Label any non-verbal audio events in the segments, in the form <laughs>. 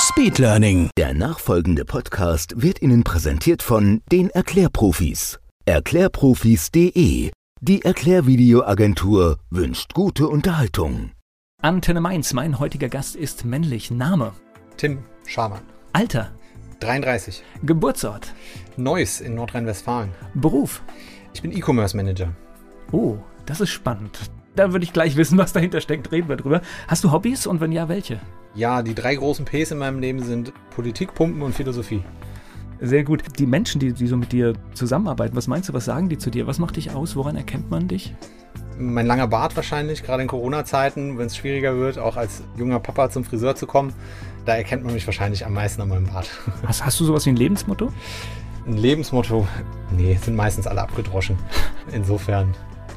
Speedlearning. Der nachfolgende Podcast wird Ihnen präsentiert von den Erklärprofis. Erklärprofis.de. Die Erklärvideoagentur wünscht gute Unterhaltung. Antenne Mainz, mein heutiger Gast ist männlich. Name, Tim Schamann, Alter, 33, Geburtsort, Neuss in Nordrhein-Westfalen. Beruf. Ich bin E-Commerce Manager. Oh, das ist spannend. Da würde ich gleich wissen, was dahinter steckt. Reden wir drüber. Hast du Hobbys und wenn ja, welche? Ja, die drei großen Ps in meinem Leben sind Politik, Pumpen und Philosophie. Sehr gut. Die Menschen, die, die so mit dir zusammenarbeiten, was meinst du, was sagen die zu dir? Was macht dich aus? Woran erkennt man dich? Mein langer Bart wahrscheinlich, gerade in Corona-Zeiten, wenn es schwieriger wird, auch als junger Papa zum Friseur zu kommen, da erkennt man mich wahrscheinlich am meisten an meinem Bart. <laughs> Hast, hast du sowas wie ein Lebensmotto? Ein Lebensmotto, nee, sind meistens alle abgedroschen. Insofern,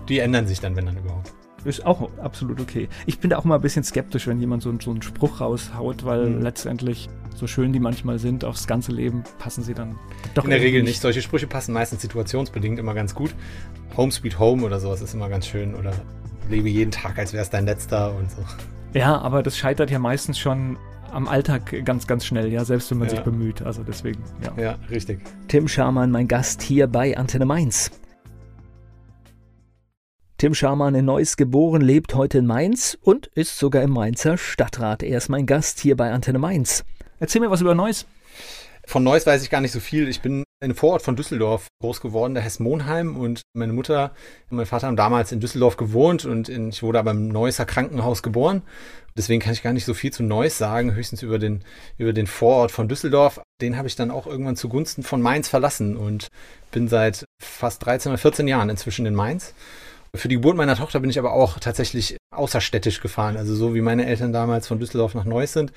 die ändern sich dann, wenn dann überhaupt. Ist auch absolut okay. Ich bin da auch mal ein bisschen skeptisch, wenn jemand so, so einen Spruch raushaut, weil Mhm. letztendlich, so schön die manchmal sind, aufs ganze Leben passen sie dann doch In der Regel nicht. Solche Sprüche passen meistens situationsbedingt immer ganz gut. Home Sweet Home oder sowas ist immer ganz schön. Oder lebe jeden Tag, als wäre es dein letzter und so. Ja, aber das scheitert ja meistens schon am Alltag ganz, ganz schnell, ja, selbst wenn man Ja. sich bemüht. Also deswegen, ja. Ja, richtig. Tim Scharmann, mein Gast hier bei Antenne Mainz. Tim Scharmann in Neuss geboren, lebt heute in Mainz und ist sogar im Mainzer Stadtrat. Er ist mein Gast hier bei Antenne Mainz. Erzähl mir was über Neuss. Von Neuss weiß ich gar nicht so viel. Ich bin in Vorort von Düsseldorf groß geworden, der heißt Monheim. Und meine Mutter und mein Vater haben damals in Düsseldorf gewohnt und in, ich wurde aber im Neusser Krankenhaus geboren. Deswegen kann ich gar nicht so viel zu Neuss sagen, höchstens über den, über den Vorort von Düsseldorf. Den habe ich dann auch irgendwann zugunsten von Mainz verlassen und bin seit fast 13 oder 14 Jahren inzwischen in Mainz. Für die Geburt meiner Tochter bin ich aber auch tatsächlich außerstädtisch gefahren, also so wie meine Eltern damals von Düsseldorf nach Neuss sind.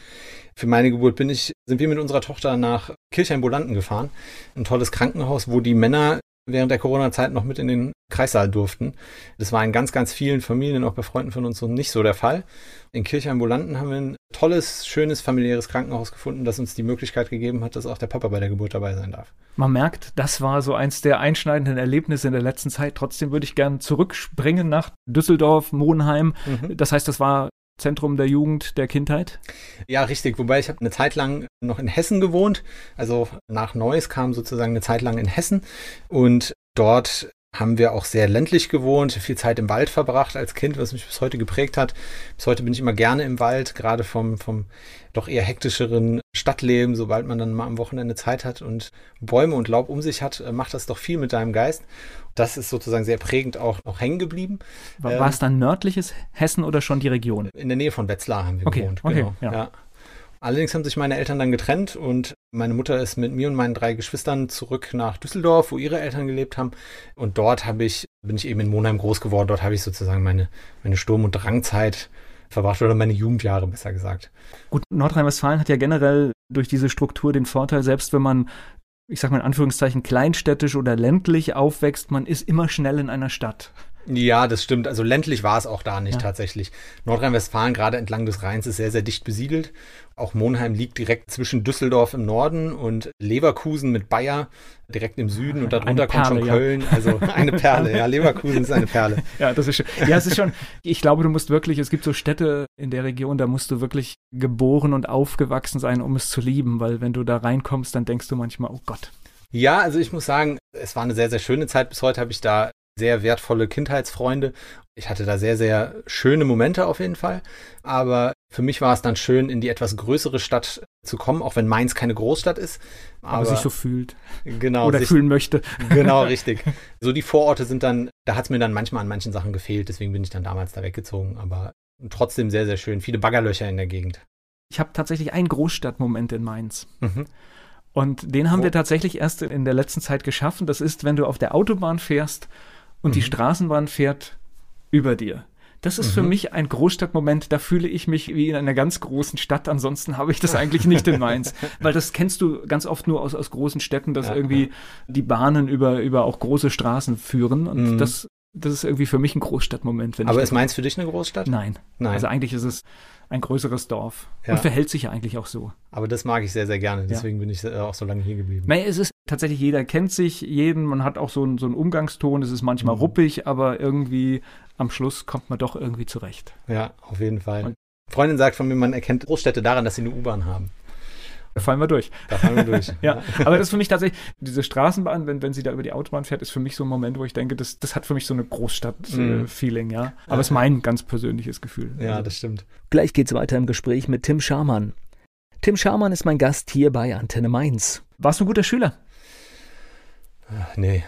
Für meine Geburt bin ich, sind wir mit unserer Tochter nach Kirchheim-Bolanden gefahren. Ein tolles Krankenhaus, wo die Männer während der Corona-Zeit noch mit in den Kreissaal durften. Das war in ganz, ganz vielen Familien, auch bei Freunden von uns, so nicht so der Fall. In Kirchheim-Bolanden haben wir ein tolles, schönes, familiäres Krankenhaus gefunden, das uns die Möglichkeit gegeben hat, dass auch der Papa bei der Geburt dabei sein darf. Man merkt, das war so eins der einschneidenden Erlebnisse in der letzten Zeit. Trotzdem würde ich gern zurückspringen nach Düsseldorf, Monheim. Mhm. Das heißt, das war Zentrum der Jugend, der Kindheit. Ja, richtig. Wobei ich habe eine Zeit lang noch in Hessen gewohnt. Also nach Neuss kam sozusagen eine Zeit lang in Hessen. Und dort haben wir auch sehr ländlich gewohnt, viel Zeit im Wald verbracht als Kind, was mich bis heute geprägt hat. Bis heute bin ich immer gerne im Wald, gerade vom, vom doch eher hektischeren Stadtleben. Sobald man dann mal am Wochenende Zeit hat und Bäume und Laub um sich hat, äh, macht das doch viel mit deinem Geist. Das ist sozusagen sehr prägend auch noch hängen geblieben. War, Ähm, war es dann nördliches Hessen oder schon die Region? In der Nähe von Wetzlar haben wir Okay, gewohnt. okay, genau. ja. ja. Allerdings haben sich meine Eltern dann getrennt und meine Mutter ist mit mir und meinen drei Geschwistern zurück nach Düsseldorf, wo ihre Eltern gelebt haben. Und dort habe ich, bin ich eben in Monheim groß geworden. Dort habe ich sozusagen meine, meine Sturm- und Drangzeit verbracht oder meine Jugendjahre besser gesagt. Gut, Nordrhein-Westfalen hat ja generell durch diese Struktur den Vorteil, selbst wenn man, ich sag mal in Anführungszeichen, kleinstädtisch oder ländlich aufwächst, man ist immer schnell in einer Stadt. Ja, das stimmt. Also ländlich war es auch da nicht Ja. tatsächlich. Nordrhein-Westfalen, gerade entlang des Rheins, ist sehr, sehr dicht besiedelt. Auch Monheim liegt direkt zwischen Düsseldorf im Norden und Leverkusen mit Bayer direkt im Süden und darunter Eine kommt schon Perle, ja. Köln. Also <laughs> eine Perle, ja. Leverkusen ist eine Perle. Ja, das ist schon, ja, es ist schon, ich glaube, du musst wirklich, es gibt so Städte in der Region, da musst du wirklich geboren und aufgewachsen sein, um es zu lieben, weil wenn du da reinkommst, dann denkst du manchmal, oh Gott. Ja, also ich muss sagen, es war eine sehr, sehr schöne Zeit. Bis heute habe ich da sehr wertvolle Kindheitsfreunde. Ich hatte da sehr, sehr schöne Momente auf jeden Fall. Aber für mich war es dann schön, in die etwas größere Stadt zu kommen, auch wenn Mainz keine Großstadt ist. Aber, sich so fühlt genau, oder sich, fühlen möchte. <laughs> genau, richtig. So die Vororte sind dann, da hat es mir dann manchmal an manchen Sachen gefehlt, deswegen bin ich dann damals da weggezogen. Aber trotzdem sehr, sehr schön. Viele Baggerlöcher in der Gegend. Ich habe tatsächlich einen Großstadtmoment in Mainz. Mhm. Und den haben Oh. wir tatsächlich erst in der letzten Zeit geschaffen. Das ist, wenn du auf der Autobahn fährst und die Mhm. Straßenbahn fährt über dir. Das ist mhm. für mich ein Großstadtmoment, da fühle ich mich wie in einer ganz großen Stadt. Ansonsten habe ich das <laughs> eigentlich nicht in Mainz. Weil das kennst du ganz oft nur aus, aus großen Städten, dass ja, irgendwie die Bahnen über, über auch große Straßen führen. Und mhm. das, das ist irgendwie für mich ein Großstadtmoment. Aber ist Mainz für dich eine Großstadt? Nein. Nein. Also eigentlich ist es ein größeres Dorf. Ja. Und verhält sich ja eigentlich auch so. Aber das mag ich sehr, sehr gerne. Deswegen ja. bin ich äh, auch so lange hier geblieben. Nein, es ist tatsächlich, jeder kennt sich, jeden, man hat auch so einen, so einen Umgangston. Es ist manchmal mhm. ruppig, aber irgendwie am Schluss kommt man doch irgendwie zurecht. Ja, auf jeden Fall. Und Freundin sagt von mir, man erkennt Großstädte daran, dass sie eine U-Bahn haben. Da fallen wir durch. Da fallen wir durch. <laughs> ja, aber das ist für mich tatsächlich, diese Straßenbahn, wenn, wenn sie da über die Autobahn fährt, ist für mich so ein Moment, wo ich denke, das, das hat für mich so eine Großstadt-Feeling, mm. ja. Aber es ist mein ganz persönliches Gefühl. Ja, also. das stimmt. Gleich geht's weiter im Gespräch mit Tim Scharmann. Tim Scharmann ist mein Gast hier bei Antenne Mainz. Warst du ein guter Schüler? Nee.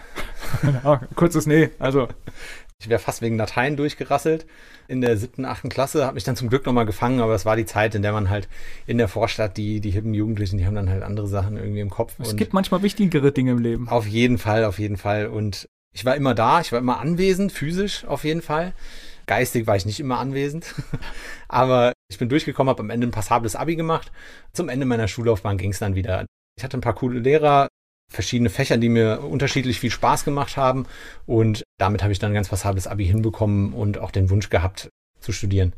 ja, <laughs> kurzes Nee. Also <laughs> ich wäre fast wegen Latein durchgerasselt in der siebten, achten Klasse, habe mich dann zum Glück nochmal gefangen, aber es war die Zeit, in der man halt in der Vorstadt, die, die hippen Jugendlichen, die haben dann halt andere Sachen irgendwie im Kopf. Es gibt manchmal wichtigere Dinge im Leben. Auf jeden Fall, auf jeden Fall. Und ich war immer da, ich war immer anwesend, physisch auf jeden Fall. Geistig war ich nicht immer anwesend, <laughs> aber ich bin durchgekommen, habe am Ende ein passables Abi gemacht. Zum Ende meiner Schullaufbahn ging es dann wieder. Ich hatte ein paar coole Lehrer, verschiedene Fächer, die mir unterschiedlich viel Spaß gemacht haben. Und damit habe ich dann ein ganz passables Abi hinbekommen und auch den Wunsch gehabt zu studieren.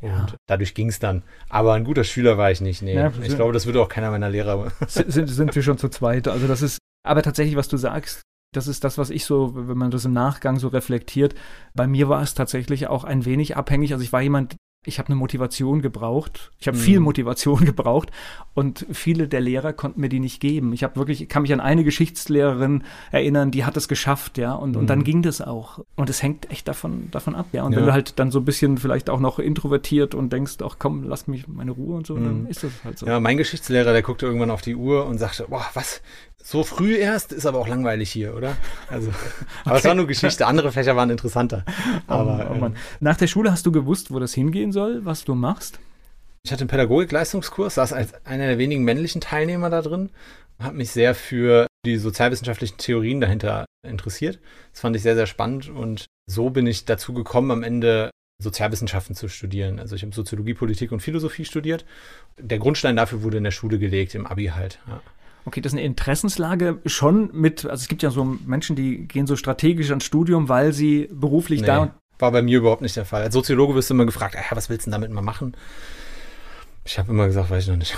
Und ja. dadurch ging es dann. Aber ein guter Schüler war ich nicht. Nee. Ja, ich glaube, das würde auch keiner meiner Lehrer. <laughs> Sind, sind wir schon zu zweit. Also das ist, aber tatsächlich, was du sagst, das ist das, was ich so, wenn man das im Nachgang so reflektiert. Bei mir war es tatsächlich auch ein wenig abhängig. Also ich war jemand, ich habe eine Motivation gebraucht. Ich habe mhm. viel Motivation <laughs> gebraucht und viele der Lehrer konnten mir die nicht geben. Ich habe wirklich, ich kann mich an eine Geschichtslehrerin erinnern, die hat es geschafft, ja, und, mhm. und dann mhm. ging das auch. Und es hängt echt davon, davon ab, ja. Und ja. wenn du halt dann so ein bisschen vielleicht auch noch introvertiert und denkst, ach komm, lass mich meine Ruhe und so, mhm. dann ist das halt so. Ja, mein Geschichtslehrer, der guckte irgendwann auf die Uhr und sagte, boah, was, so früh erst, ist aber auch langweilig hier, oder? Also, <laughs> aber okay. es war nur Geschichte. Andere Fächer waren interessanter. Oh aber, oh, oh Nach der Schule hast du gewusst, wo das hingehen soll, was du machst? Ich hatte einen Pädagogik-Leistungskurs, saß als einer der wenigen männlichen Teilnehmer da drin, habe mich sehr für die sozialwissenschaftlichen Theorien dahinter interessiert. Das fand ich sehr, sehr spannend und so bin ich dazu gekommen, am Ende Sozialwissenschaften zu studieren. Also ich habe Soziologie, Politik und Philosophie studiert. Der Grundstein dafür wurde in der Schule gelegt, im Abi halt. Ja. Okay, das ist eine Interessenslage schon mit, also es gibt ja so Menschen, die gehen so strategisch ans Studium, weil sie beruflich nee, da war bei mir überhaupt nicht der Fall. Als Soziologe wirst du immer gefragt, ah, was willst du denn damit mal machen? Ich habe immer gesagt, weiß ich noch nicht.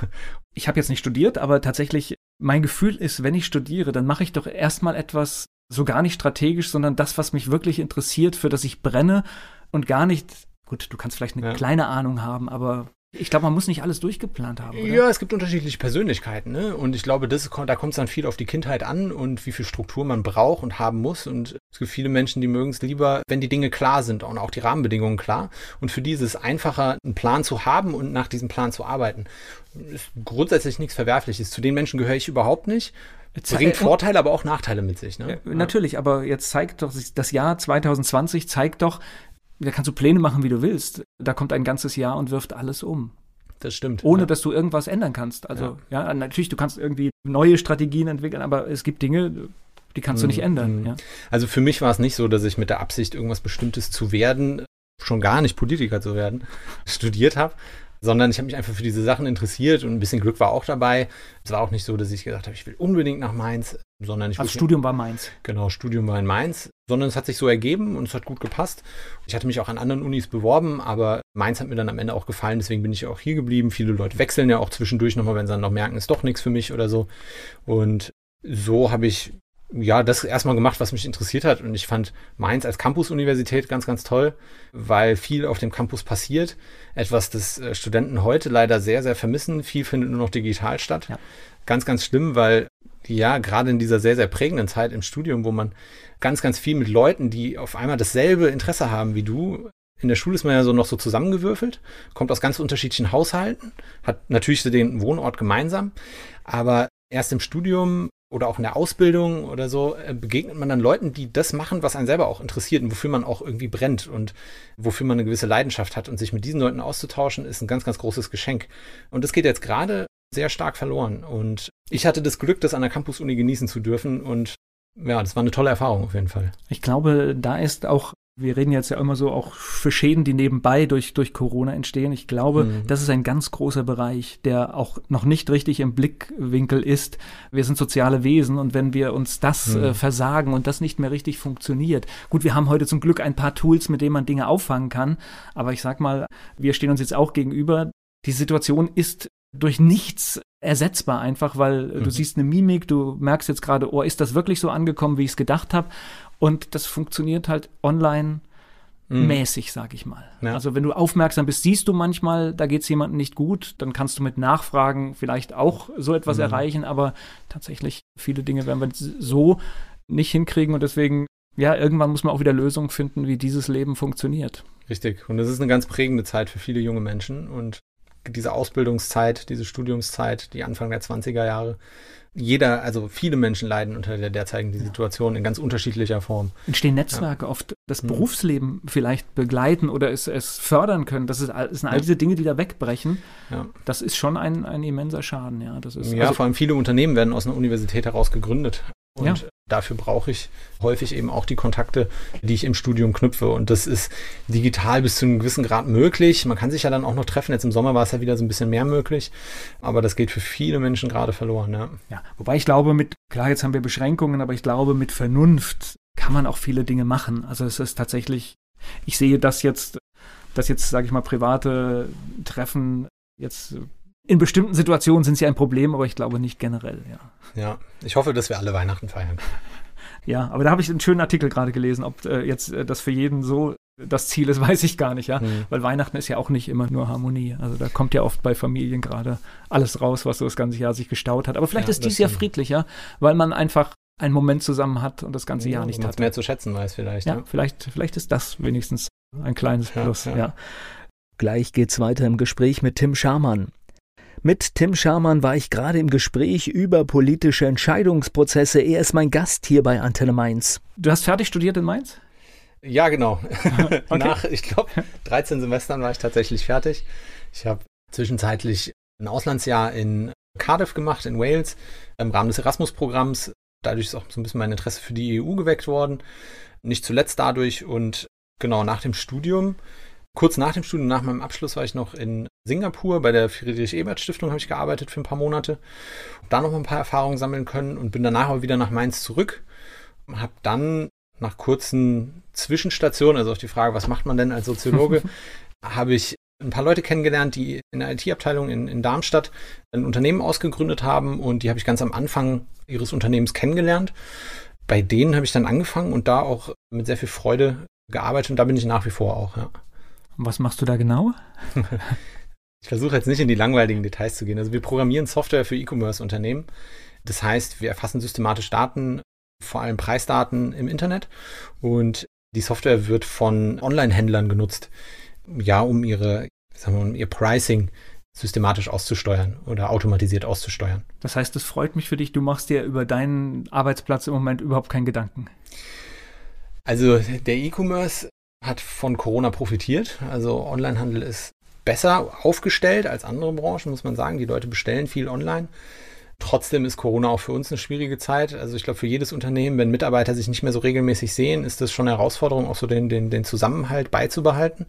<laughs> ich habe jetzt nicht studiert, aber tatsächlich, mein Gefühl ist, wenn ich studiere, dann mache ich doch erstmal etwas so gar nicht strategisch, sondern das, was mich wirklich interessiert, für das ich brenne und gar nicht, gut, du kannst vielleicht eine ja. kleine Ahnung haben, aber ich glaube, man muss nicht alles durchgeplant haben. Oder? Ja, es gibt unterschiedliche Persönlichkeiten, ne? Und ich glaube, das, da kommt es dann viel auf die Kindheit an und wie viel Struktur man braucht und haben muss. Und es gibt viele Menschen, die mögen es lieber, wenn die Dinge klar sind und auch die Rahmenbedingungen klar. Und für die ist es einfacher, einen Plan zu haben und nach diesem Plan zu arbeiten. Ist grundsätzlich nichts Verwerfliches. Zu den Menschen gehöre ich überhaupt nicht. Bringt Vorteile, aber auch Nachteile mit sich. Ne? Ja, natürlich, aber jetzt zeigt doch, das Jahr 2020 zeigt doch, da kannst du Pläne machen, wie du willst. Da kommt ein ganzes Jahr und wirft alles um. Das stimmt. Ohne ja. dass du irgendwas ändern kannst. Also, ja. ja. natürlich, du kannst irgendwie neue Strategien entwickeln, aber es gibt Dinge, die kannst mhm. du nicht ändern. Mhm. Ja. Also für mich war es nicht so, dass ich mit der Absicht, irgendwas Bestimmtes zu werden, schon gar nicht Politiker zu werden, <laughs> studiert habe, sondern ich habe mich einfach für diese Sachen interessiert und ein bisschen Glück war auch dabei. Es war auch nicht so, dass ich gesagt habe, ich will unbedingt nach Mainz, sondern ich. Also Studium war Mainz. Genau, Studium war in Mainz, sondern es hat sich so ergeben und es hat gut gepasst. Ich hatte mich auch an anderen Unis beworben, aber Mainz hat mir dann am Ende auch gefallen, deswegen bin ich auch hier geblieben. Viele Leute wechseln ja auch zwischendurch nochmal, wenn sie dann noch merken, ist doch nichts für mich oder so. Und so habe ich ja, das erstmal gemacht, was mich interessiert hat. Und ich fand Mainz als Campus-Universität ganz, ganz toll, weil viel auf dem Campus passiert. Etwas, das äh, Studenten heute leider sehr, sehr vermissen. Viel findet nur noch digital statt. Ja. Ganz, ganz schlimm, weil ja, gerade in dieser sehr, sehr prägenden Zeit im Studium, wo man ganz, ganz viel mit Leuten, die auf einmal dasselbe Interesse haben wie du, in der Schule ist man ja so noch so zusammengewürfelt, kommt aus ganz unterschiedlichen Haushalten, hat natürlich den Wohnort gemeinsam, aber erst im Studium oder auch in der Ausbildung oder so äh, begegnet man dann Leuten, die das machen, was einen selber auch interessiert und wofür man auch irgendwie brennt und wofür man eine gewisse Leidenschaft hat. Und sich mit diesen Leuten auszutauschen, ist ein ganz, ganz großes Geschenk. Und das geht jetzt gerade sehr stark verloren. Und ich hatte das Glück, das an der Campus-Uni genießen zu dürfen. Und ja, das war eine tolle Erfahrung auf jeden Fall. Ich glaube, da ist auch wir reden jetzt ja immer so auch für Schäden, die nebenbei durch, durch Corona entstehen. Ich glaube, mhm. das ist ein ganz großer Bereich, der auch noch nicht richtig im Blickwinkel ist. Wir sind soziale Wesen und wenn wir uns das mhm. äh, versagen und das nicht mehr richtig funktioniert. Gut, wir haben heute zum Glück ein paar Tools, mit denen man Dinge auffangen kann. Aber ich sag mal, wir stehen uns jetzt auch gegenüber. Die Situation ist durch nichts ersetzbar einfach, weil mhm. du siehst eine Mimik, du merkst jetzt gerade, oh, ist das wirklich so angekommen, wie ich es gedacht habe? Und das funktioniert halt online mhm. mäßig, sag ich mal. Ja. Also wenn du aufmerksam bist, siehst du manchmal, da geht es jemandem nicht gut, dann kannst du mit Nachfragen vielleicht auch so etwas mhm. erreichen, aber tatsächlich viele Dinge werden wir so nicht hinkriegen und deswegen, ja, irgendwann muss man auch wieder Lösungen finden, wie dieses Leben funktioniert. Richtig. Und das ist eine ganz prägende Zeit für viele junge Menschen und diese Ausbildungszeit, diese Studiumszeit, die Anfang der 20er Jahre, jeder, also viele Menschen leiden unter der derzeitigen Situation in ganz unterschiedlicher Form. Entstehen Netzwerke ja. oft das hm. Berufsleben vielleicht begleiten oder es, es fördern können. Das, ist, das sind all diese Dinge, die da wegbrechen. Ja. Das ist schon ein, ein immenser Schaden, ja. Das ist, ja, also, vor allem viele Unternehmen werden aus einer Universität heraus gegründet. Und ja. dafür brauche ich häufig eben auch die Kontakte, die ich im Studium knüpfe. Und das ist digital bis zu einem gewissen Grad möglich. Man kann sich ja dann auch noch treffen. Jetzt im Sommer war es ja wieder so ein bisschen mehr möglich. Aber das geht für viele Menschen gerade verloren. Ja, ja wobei ich glaube, mit, klar, jetzt haben wir Beschränkungen, aber ich glaube, mit Vernunft kann man auch viele Dinge machen. Also es ist tatsächlich, ich sehe das jetzt, dass jetzt, sage ich mal, private Treffen jetzt in bestimmten Situationen sind sie ein Problem, aber ich glaube nicht generell, ja. Ja, ich hoffe, dass wir alle Weihnachten feiern. Ja, aber da habe ich einen schönen Artikel gerade gelesen, ob äh, jetzt äh, das für jeden so das Ziel ist, <laughs> weiß ich gar nicht, ja. Mhm. Weil Weihnachten ist ja auch nicht immer nur Harmonie. Also da kommt ja oft bei Familien gerade alles raus, was so das ganze Jahr sich gestaut hat. Aber vielleicht ja, ist dies Jahr friedlicher, weil man einfach einen Moment zusammen hat und das ganze ja, Jahr nicht hat. mehr zu schätzen weiß vielleicht. Ja, ja, Vielleicht, vielleicht ist das wenigstens ein kleines Plus, ja. ja. Gleich geht's weiter im Gespräch mit Tim Scharmann. Mit Tim Scharmann war ich gerade im Gespräch über politische Entscheidungsprozesse. Er ist mein Gast hier bei Antenne Mainz. Du hast fertig studiert in Mainz? Ja, genau. <laughs> <laughs> okay. Nach, ich glaube, 13 Semestern war ich tatsächlich fertig. Ich habe zwischenzeitlich ein Auslandsjahr in Cardiff gemacht, in Wales, im Rahmen des Erasmus-Programms. Dadurch ist auch so ein bisschen mein Interesse für die EU geweckt worden. Nicht zuletzt dadurch und genau nach dem Studium Kurz nach dem Studium, nach meinem Abschluss, war ich noch in Singapur bei der Friedrich-Ebert-Stiftung, habe ich gearbeitet für ein paar Monate. Da noch ein paar Erfahrungen sammeln können und bin danach aber wieder nach Mainz zurück. Habe dann nach kurzen Zwischenstationen, also auf die Frage, was macht man denn als Soziologe, <laughs> habe ich ein paar Leute kennengelernt, die in der IT-Abteilung in, in Darmstadt ein Unternehmen ausgegründet haben und die habe ich ganz am Anfang ihres Unternehmens kennengelernt. Bei denen habe ich dann angefangen und da auch mit sehr viel Freude gearbeitet und da bin ich nach wie vor auch, ja. Was machst du da genau? ich versuche jetzt nicht in die langweiligen Details zu gehen. Also wir programmieren Software für E-Commerce-Unternehmen. Das heißt, wir erfassen systematisch Daten, vor allem Preisdaten im Internet. Und die Software wird von Online-Händlern genutzt, ja, um ihre, sagen wir mal, ihr Pricing systematisch auszusteuern oder automatisiert auszusteuern. Das heißt, es freut mich für dich, du machst dir über deinen Arbeitsplatz im Moment überhaupt keinen Gedanken. Also der E-Commerce hat von Corona profitiert. Also Onlinehandel ist besser aufgestellt als andere Branchen, muss man sagen. Die Leute bestellen viel online. Trotzdem ist Corona auch für uns eine schwierige Zeit. Also ich glaube, für jedes Unternehmen, wenn Mitarbeiter sich nicht mehr so regelmäßig sehen, ist das schon eine Herausforderung, auch so den, den, den Zusammenhalt beizubehalten.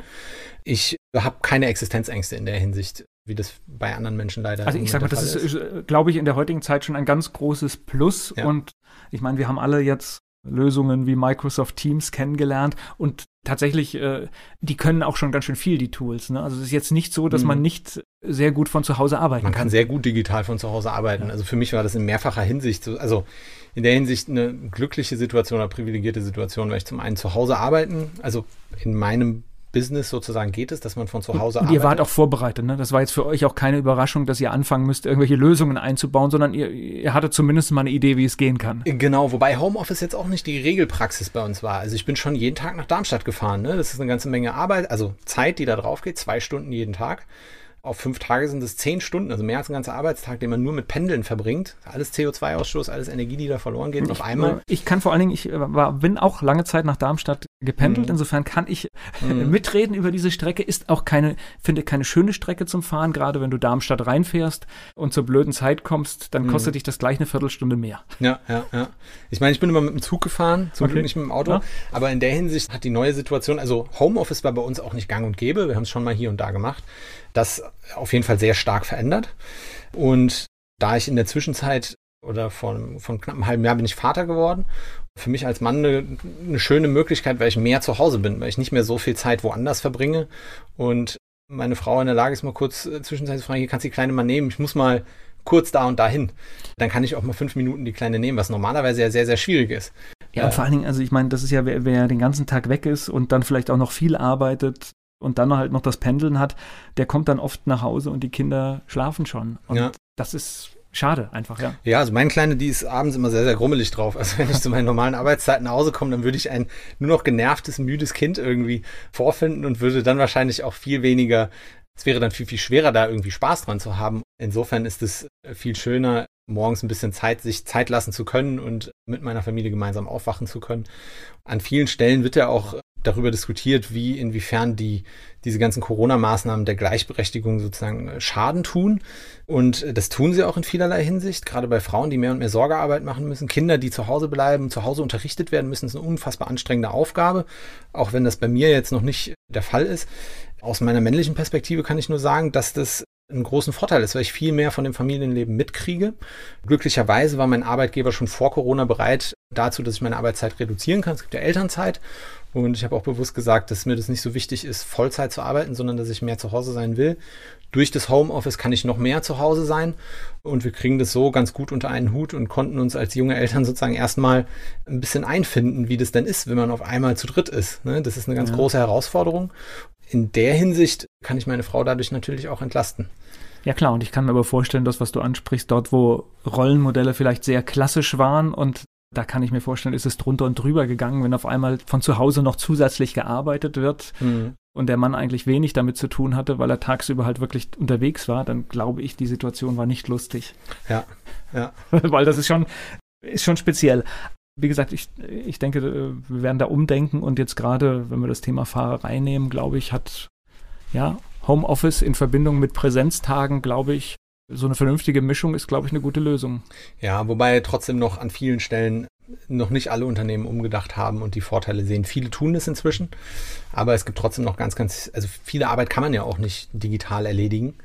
Ich habe keine Existenzängste in der Hinsicht, wie das bei anderen Menschen leider Also ich sage mal, das ist, ist, glaube ich, in der heutigen Zeit schon ein ganz großes Plus. Ja. Und ich meine, wir haben alle jetzt Lösungen wie Microsoft Teams kennengelernt und tatsächlich, äh, die können auch schon ganz schön viel, die Tools. Ne? Also es ist jetzt nicht so, dass mhm. man nicht sehr gut von zu Hause arbeiten kann. Man kann sehr gut digital von zu Hause arbeiten. Ja. Also für mich war das in mehrfacher Hinsicht so, also in der Hinsicht eine glückliche Situation oder privilegierte Situation, weil ich zum einen zu Hause arbeiten, also in meinem Business sozusagen geht es, dass man von zu Hause und, arbeitet. Ihr wart auch vorbereitet, ne? Das war jetzt für euch auch keine Überraschung, dass ihr anfangen müsst, irgendwelche Lösungen einzubauen, sondern ihr, ihr hattet zumindest mal eine Idee, wie es gehen kann. Genau, wobei Homeoffice jetzt auch nicht die Regelpraxis bei uns war. Also ich bin schon jeden Tag nach Darmstadt gefahren, ne? Das ist eine ganze Menge Arbeit, also Zeit, die da drauf geht, zwei Stunden jeden Tag. Auf fünf Tage sind es zehn Stunden, also mehr als ein ganzer Arbeitstag, den man nur mit Pendeln verbringt. Alles CO2-Ausstoß, alles Energie, die da verloren geht, ich, auf einmal. Ich kann vor allen Dingen, ich war, bin auch lange Zeit nach Darmstadt gependelt. Mhm. Insofern kann ich mhm. mitreden über diese Strecke. Ist auch keine, finde keine schöne Strecke zum Fahren, gerade wenn du Darmstadt reinfährst und zur blöden Zeit kommst, dann mhm. kostet dich das gleich eine Viertelstunde mehr. Ja, ja, ja. Ich meine, ich bin immer mit dem Zug gefahren, zum okay. Glück nicht mit dem Auto. Ja. Aber in der Hinsicht hat die neue Situation, also Homeoffice war bei uns auch nicht gang und gäbe. Wir haben es schon mal hier und da gemacht. Das auf jeden Fall sehr stark verändert. Und da ich in der Zwischenzeit oder von, von knapp einem halben Jahr bin ich Vater geworden. Für mich als Mann eine, eine schöne Möglichkeit, weil ich mehr zu Hause bin, weil ich nicht mehr so viel Zeit woanders verbringe und meine Frau in der Lage ist, mal kurz äh, zwischenzeitlich zu fragen, hier kannst du die Kleine mal nehmen, ich muss mal kurz da und dahin. Dann kann ich auch mal fünf Minuten die Kleine nehmen, was normalerweise ja sehr, sehr schwierig ist. Ja, und vor allen Dingen, also ich meine, das ist ja, wer, wer den ganzen Tag weg ist und dann vielleicht auch noch viel arbeitet und dann halt noch das Pendeln hat, der kommt dann oft nach Hause und die Kinder schlafen schon. Und ja. das ist schade einfach, ja. Ja, also meine Kleine, die ist abends immer sehr, sehr grummelig drauf. Also wenn ich zu meinen normalen Arbeitszeiten nach Hause komme, dann würde ich ein nur noch genervtes, müdes Kind irgendwie vorfinden und würde dann wahrscheinlich auch viel weniger, es wäre dann viel, viel schwerer, da irgendwie Spaß dran zu haben. Insofern ist es viel schöner, morgens ein bisschen Zeit, sich Zeit lassen zu können und mit meiner Familie gemeinsam aufwachen zu können. An vielen Stellen wird ja auch darüber diskutiert, wie inwiefern die diese ganzen Corona-Maßnahmen der Gleichberechtigung sozusagen äh, Schaden tun. Und äh, das tun sie auch in vielerlei Hinsicht, gerade bei Frauen, die mehr und mehr Sorgearbeit machen müssen. Kinder, die zu Hause bleiben, zu Hause unterrichtet werden müssen, ist eine unfassbar anstrengende Aufgabe, auch wenn das bei mir jetzt noch nicht der Fall ist. Aus meiner männlichen Perspektive kann ich nur sagen, dass das einen großen Vorteil ist, weil ich viel mehr von dem Familienleben mitkriege. Glücklicherweise war mein Arbeitgeber schon vor Corona bereit dazu, dass ich meine Arbeitszeit reduzieren kann. Es gibt ja Elternzeit und ich habe auch bewusst gesagt, dass mir das nicht so wichtig ist, Vollzeit zu arbeiten, sondern dass ich mehr zu Hause sein will. Durch das Homeoffice kann ich noch mehr zu Hause sein und wir kriegen das so ganz gut unter einen Hut und konnten uns als junge Eltern <laughs> sozusagen erstmal ein bisschen einfinden, wie das denn ist, wenn man auf einmal zu dritt ist. Ne? Das ist eine ganz ja. große Herausforderung. In der Hinsicht kann ich meine Frau dadurch natürlich auch entlasten. Ja klar, und ich kann mir aber vorstellen, dass was du ansprichst, dort wo Rollenmodelle vielleicht sehr klassisch waren und da kann ich mir vorstellen, ist es drunter und drüber gegangen, wenn auf einmal von zu Hause noch zusätzlich gearbeitet wird mhm. und der Mann eigentlich wenig damit zu tun hatte, weil er tagsüber halt wirklich unterwegs war, dann glaube ich, die Situation war nicht lustig. Ja, ja. <laughs> weil das ist schon, ist schon speziell. Wie gesagt, ich, ich denke, äh, wir werden da umdenken und jetzt gerade, wenn wir das Thema Fahrerei nehmen, glaube ich, hat ja Homeoffice in Verbindung mit Präsenztagen, glaube ich, so eine vernünftige Mischung ist, glaube ich, eine gute Lösung. Ja, wobei trotzdem noch an vielen Stellen noch nicht alle Unternehmen umgedacht haben und die Vorteile sehen. Viele tun es inzwischen, aber es gibt trotzdem noch ganz, ganz, also viele Arbeit kann man ja auch nicht digital erledigen.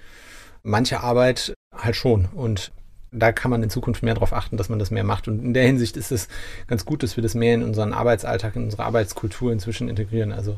Manche Arbeit halt schon und da kann man in Zukunft mehr darauf achten, dass man das mehr macht. Und in der Hinsicht ist es ganz gut, dass wir das mehr in unseren Arbeitsalltag, in unsere Arbeitskultur inzwischen integrieren. Also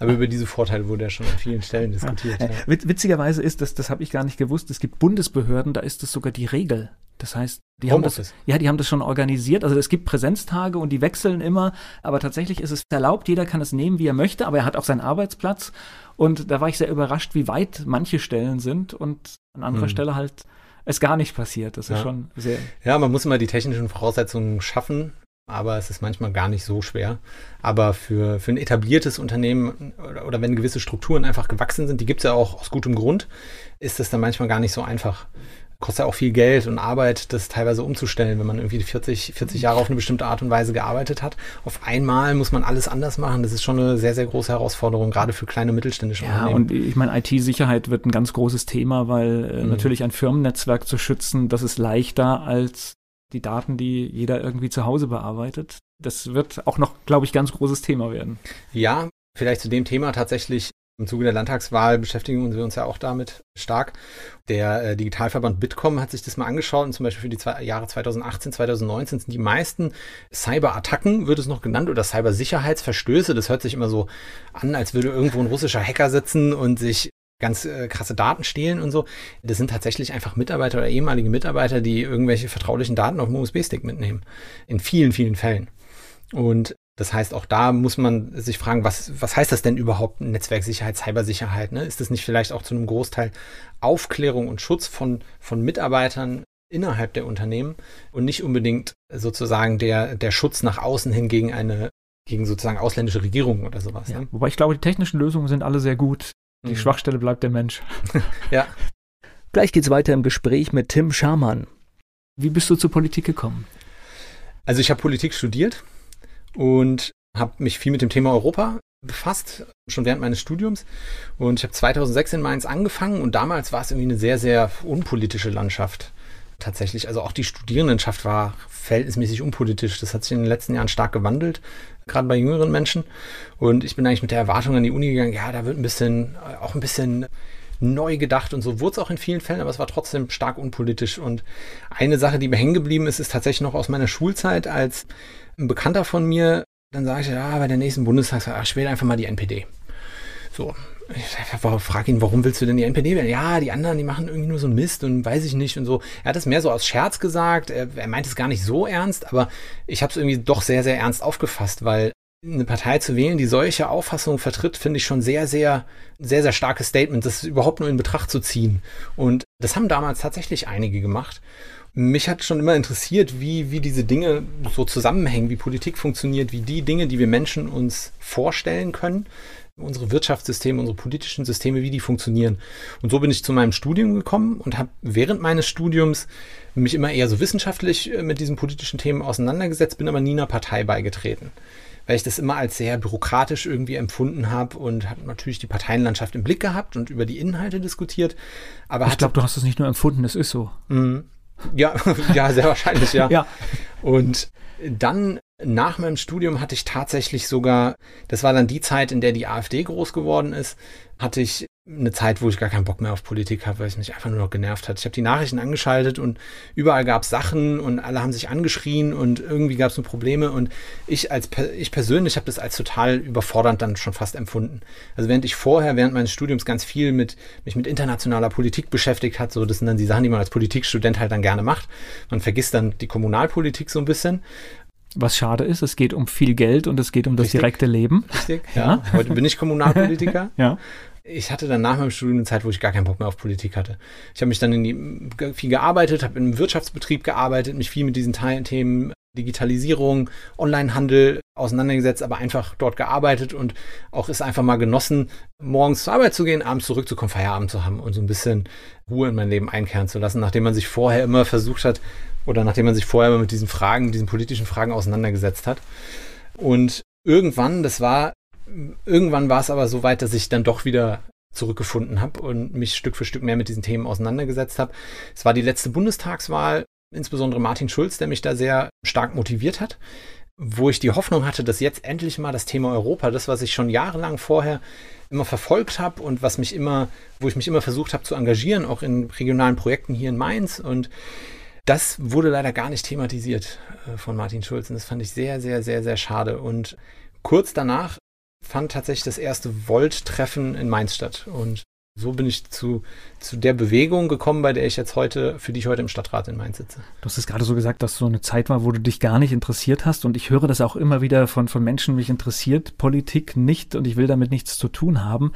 aber über diese Vorteile wurde ja schon an vielen Stellen diskutiert. Ja. Ja. Witzigerweise ist das, das habe ich gar nicht gewusst, es gibt Bundesbehörden, da ist das sogar die Regel. Das heißt, die haben das, ja, die haben das schon organisiert. Also es gibt Präsenztage und die wechseln immer, aber tatsächlich ist es erlaubt, jeder kann es nehmen, wie er möchte, aber er hat auch seinen Arbeitsplatz. Und da war ich sehr überrascht, wie weit manche Stellen sind und an anderer hm. Stelle halt es gar nicht passiert. Das ist ja. schon sehr. Ja, man muss immer die technischen Voraussetzungen schaffen aber es ist manchmal gar nicht so schwer. Aber für, für ein etabliertes Unternehmen oder, oder wenn gewisse Strukturen einfach gewachsen sind, die gibt es ja auch aus gutem Grund, ist es dann manchmal gar nicht so einfach. Kostet ja auch viel Geld und Arbeit, das teilweise umzustellen, wenn man irgendwie 40, 40 Jahre auf eine bestimmte Art und Weise gearbeitet hat. Auf einmal muss man alles anders machen. Das ist schon eine sehr, sehr große Herausforderung, gerade für kleine mittelständische ja, Unternehmen. Ja, und ich meine, IT-Sicherheit wird ein ganz großes Thema, weil äh, mhm. natürlich ein Firmennetzwerk zu schützen, das ist leichter als die Daten, die jeder irgendwie zu Hause bearbeitet. Das wird auch noch, glaube ich, ganz großes Thema werden. Ja, vielleicht zu dem Thema tatsächlich. Im Zuge der Landtagswahl beschäftigen wir uns ja auch damit stark. Der äh, Digitalverband Bitkom hat sich das mal angeschaut und zum Beispiel für die zwei, Jahre 2018, 2019 sind die meisten Cyberattacken, wird es noch genannt, oder Cybersicherheitsverstöße. Das hört sich immer so an, als würde irgendwo ein russischer Hacker sitzen und sich ganz äh, krasse Daten stehlen und so. Das sind tatsächlich einfach Mitarbeiter oder ehemalige Mitarbeiter, die irgendwelche vertraulichen Daten auf dem USB-Stick mitnehmen. In vielen, vielen Fällen. Und das heißt, auch da muss man sich fragen, was, was heißt das denn überhaupt Netzwerksicherheit, Cybersicherheit? Ne? Ist das nicht vielleicht auch zu einem Großteil Aufklärung und Schutz von, von Mitarbeitern innerhalb der Unternehmen und nicht unbedingt sozusagen der, der Schutz nach außen hin gegen eine gegen sozusagen ausländische Regierungen oder sowas. Ja, ne? Wobei ich glaube, die technischen Lösungen sind alle sehr gut. Die mhm. Schwachstelle bleibt der Mensch. <laughs> ja. Gleich geht's weiter im Gespräch mit Tim Scharmann. Wie bist du zur Politik gekommen? Also ich habe Politik studiert und habe mich viel mit dem Thema Europa befasst, schon während meines Studiums. Und ich habe 2006 in Mainz angefangen und damals war es irgendwie eine sehr, sehr unpolitische Landschaft tatsächlich. Also auch die Studierendenschaft war verhältnismäßig unpolitisch. Das hat sich in den letzten Jahren stark gewandelt, gerade bei jüngeren Menschen. Und ich bin eigentlich mit der Erwartung an die Uni gegangen, ja, da wird ein bisschen, auch ein bisschen neu gedacht und so wurde es auch in vielen Fällen, aber es war trotzdem stark unpolitisch. Und eine Sache, die mir hängen geblieben ist, ist tatsächlich noch aus meiner Schulzeit, als ein Bekannter von mir dann sage ich, ja, bei der nächsten Bundestagswahl, ich wähle einfach mal die NPD. So, ich frage ihn, warum willst du denn die NPD wählen? Ja, die anderen, die machen irgendwie nur so einen Mist und weiß ich nicht und so. Er hat es mehr so aus Scherz gesagt. Er, er meint es gar nicht so ernst, aber ich habe es irgendwie doch sehr, sehr ernst aufgefasst, weil eine Partei zu wählen, die solche Auffassungen vertritt, finde ich schon sehr, sehr, sehr, sehr starkes Statement, das überhaupt nur in Betracht zu ziehen. Und das haben damals tatsächlich einige gemacht mich hat schon immer interessiert, wie, wie diese Dinge so zusammenhängen, wie Politik funktioniert, wie die Dinge, die wir Menschen uns vorstellen können, unsere Wirtschaftssysteme, unsere politischen Systeme, wie die funktionieren. Und so bin ich zu meinem Studium gekommen und habe während meines Studiums mich immer eher so wissenschaftlich äh, mit diesen politischen Themen auseinandergesetzt, bin aber nie einer Partei beigetreten. Weil ich das immer als sehr bürokratisch irgendwie empfunden habe und habe natürlich die Parteienlandschaft im Blick gehabt und über die Inhalte diskutiert. Aber ich glaube, du hast es nicht nur empfunden, es ist so. Mhm. Ja, <laughs> ja, sehr wahrscheinlich, ja. <laughs> ja. Und dann nach meinem Studium hatte ich tatsächlich sogar, das war dann die Zeit, in der die AfD groß geworden ist, hatte ich eine Zeit, wo ich gar keinen Bock mehr auf Politik habe, weil es mich einfach nur noch genervt hat. Ich habe die Nachrichten angeschaltet und überall gab es Sachen und alle haben sich angeschrien und irgendwie gab es nur Probleme und ich als ich persönlich habe das als total überfordernd dann schon fast empfunden. Also während ich vorher während meines Studiums ganz viel mit mich mit internationaler Politik beschäftigt hat, so das sind dann die Sachen, die man als Politikstudent halt dann gerne macht. Man vergisst dann die Kommunalpolitik so ein bisschen was schade ist, es geht um viel Geld und es geht um das Richtig. direkte Leben. Richtig, ja. ja. Heute bin ich Kommunalpolitiker. <laughs> ja ich hatte dann nach meinem Studium eine Zeit, wo ich gar keinen Bock mehr auf Politik hatte. Ich habe mich dann in die, viel gearbeitet, habe einem Wirtschaftsbetrieb gearbeitet, mich viel mit diesen Themen Digitalisierung, Onlinehandel auseinandergesetzt, aber einfach dort gearbeitet und auch es einfach mal genossen, morgens zur Arbeit zu gehen, abends zurückzukommen, Feierabend zu haben und so ein bisschen Ruhe in mein Leben einkehren zu lassen, nachdem man sich vorher immer versucht hat oder nachdem man sich vorher immer mit diesen Fragen, diesen politischen Fragen auseinandergesetzt hat. Und irgendwann, das war irgendwann war es aber so weit, dass ich dann doch wieder zurückgefunden habe und mich Stück für Stück mehr mit diesen Themen auseinandergesetzt habe. Es war die letzte Bundestagswahl, insbesondere Martin Schulz, der mich da sehr stark motiviert hat, wo ich die Hoffnung hatte, dass jetzt endlich mal das Thema Europa, das, was ich schon jahrelang vorher immer verfolgt habe und was mich immer, wo ich mich immer versucht habe zu engagieren, auch in regionalen Projekten hier in Mainz und das wurde leider gar nicht thematisiert äh, von Martin Schulz und das fand ich sehr, sehr, sehr, sehr schade. Und kurz danach fand tatsächlich das erste Volt-Treffen in Mainz statt. Und so bin ich zu, zu der Bewegung gekommen, bei der ich jetzt heute, für die ich heute im Stadtrat in Mainz sitze. Du hast es gerade so gesagt, dass so eine Zeit war, wo du dich gar nicht interessiert hast. Und ich höre das auch immer wieder von, von Menschen, mich interessiert Politik nicht und ich will damit nichts zu tun haben.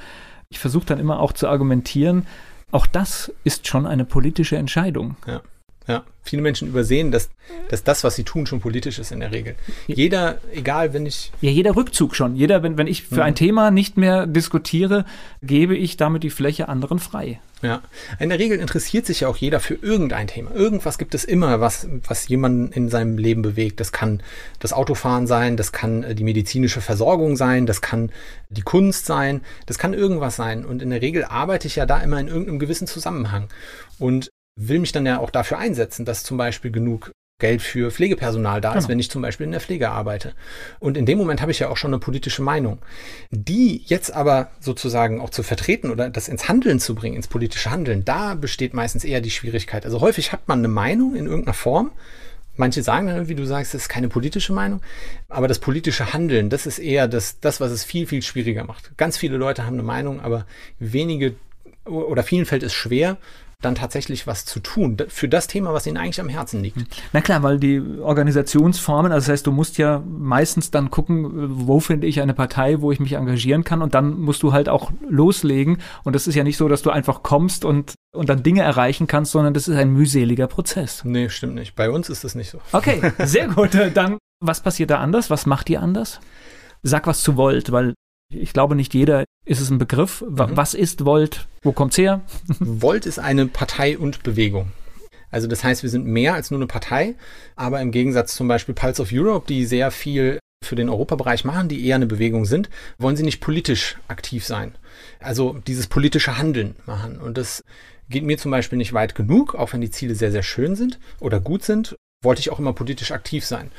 Ich versuche dann immer auch zu argumentieren, auch das ist schon eine politische Entscheidung. Ja. Ja, viele Menschen übersehen, dass, dass das, was sie tun, schon politisch ist in der Regel. Jeder, egal, wenn ich. Ja, jeder Rückzug schon. Jeder, wenn, wenn ich für mhm. ein Thema nicht mehr diskutiere, gebe ich damit die Fläche anderen frei. Ja, in der Regel interessiert sich ja auch jeder für irgendein Thema. Irgendwas gibt es immer, was, was jemanden in seinem Leben bewegt. Das kann das Autofahren sein, das kann äh, die medizinische Versorgung sein, das kann die Kunst sein, das kann irgendwas sein. Und in der Regel arbeite ich ja da immer in irgendeinem gewissen Zusammenhang. Und will mich dann ja auch dafür einsetzen, dass zum Beispiel genug Geld für Pflegepersonal da ist, genau. wenn ich zum Beispiel in der Pflege arbeite. Und in dem Moment habe ich ja auch schon eine politische Meinung. Die jetzt aber sozusagen auch zu vertreten oder das ins Handeln zu bringen, ins politische Handeln, da besteht meistens eher die Schwierigkeit. Also häufig hat man eine Meinung in irgendeiner Form. Manche sagen dann, wie du sagst, das ist keine politische Meinung, aber das politische Handeln, das ist eher das, das, was es viel, viel schwieriger macht. Ganz viele Leute haben eine Meinung, aber wenige oder vielen fällt es schwer, dann tatsächlich was zu tun für das Thema, was ihnen eigentlich am Herzen liegt. Na klar, weil die Organisationsformen, also das heißt, du musst ja meistens dann gucken, wo finde ich eine Partei, wo ich mich engagieren kann und dann musst du halt auch loslegen und das ist ja nicht so, dass du einfach kommst und und dann Dinge erreichen kannst, sondern das ist ein mühseliger Prozess. Nee, stimmt nicht. Bei uns ist das nicht so. Okay, <laughs> sehr gut. Dann, was passiert da anders? Was macht ihr anders? Sag was zu Volt, weil ich glaube, nicht jeder ist es ein Begriff. Mhm. Was ist Volt? Wo kommt's her? <laughs> Volt ist eine Partei und Bewegung. Also das heißt, wir sind mehr als nur eine Partei, aber im Gegensatz zum Beispiel Pulse of Europe, die sehr viel für den Europabereich machen, die eher eine Bewegung sind, wollen sie nicht politisch aktiv sein. Also dieses politische Handeln machen. Und das geht mir zum Beispiel nicht weit genug, auch wenn die Ziele sehr, sehr schön sind oder gut sind, wollte ich auch immer politisch aktiv sein.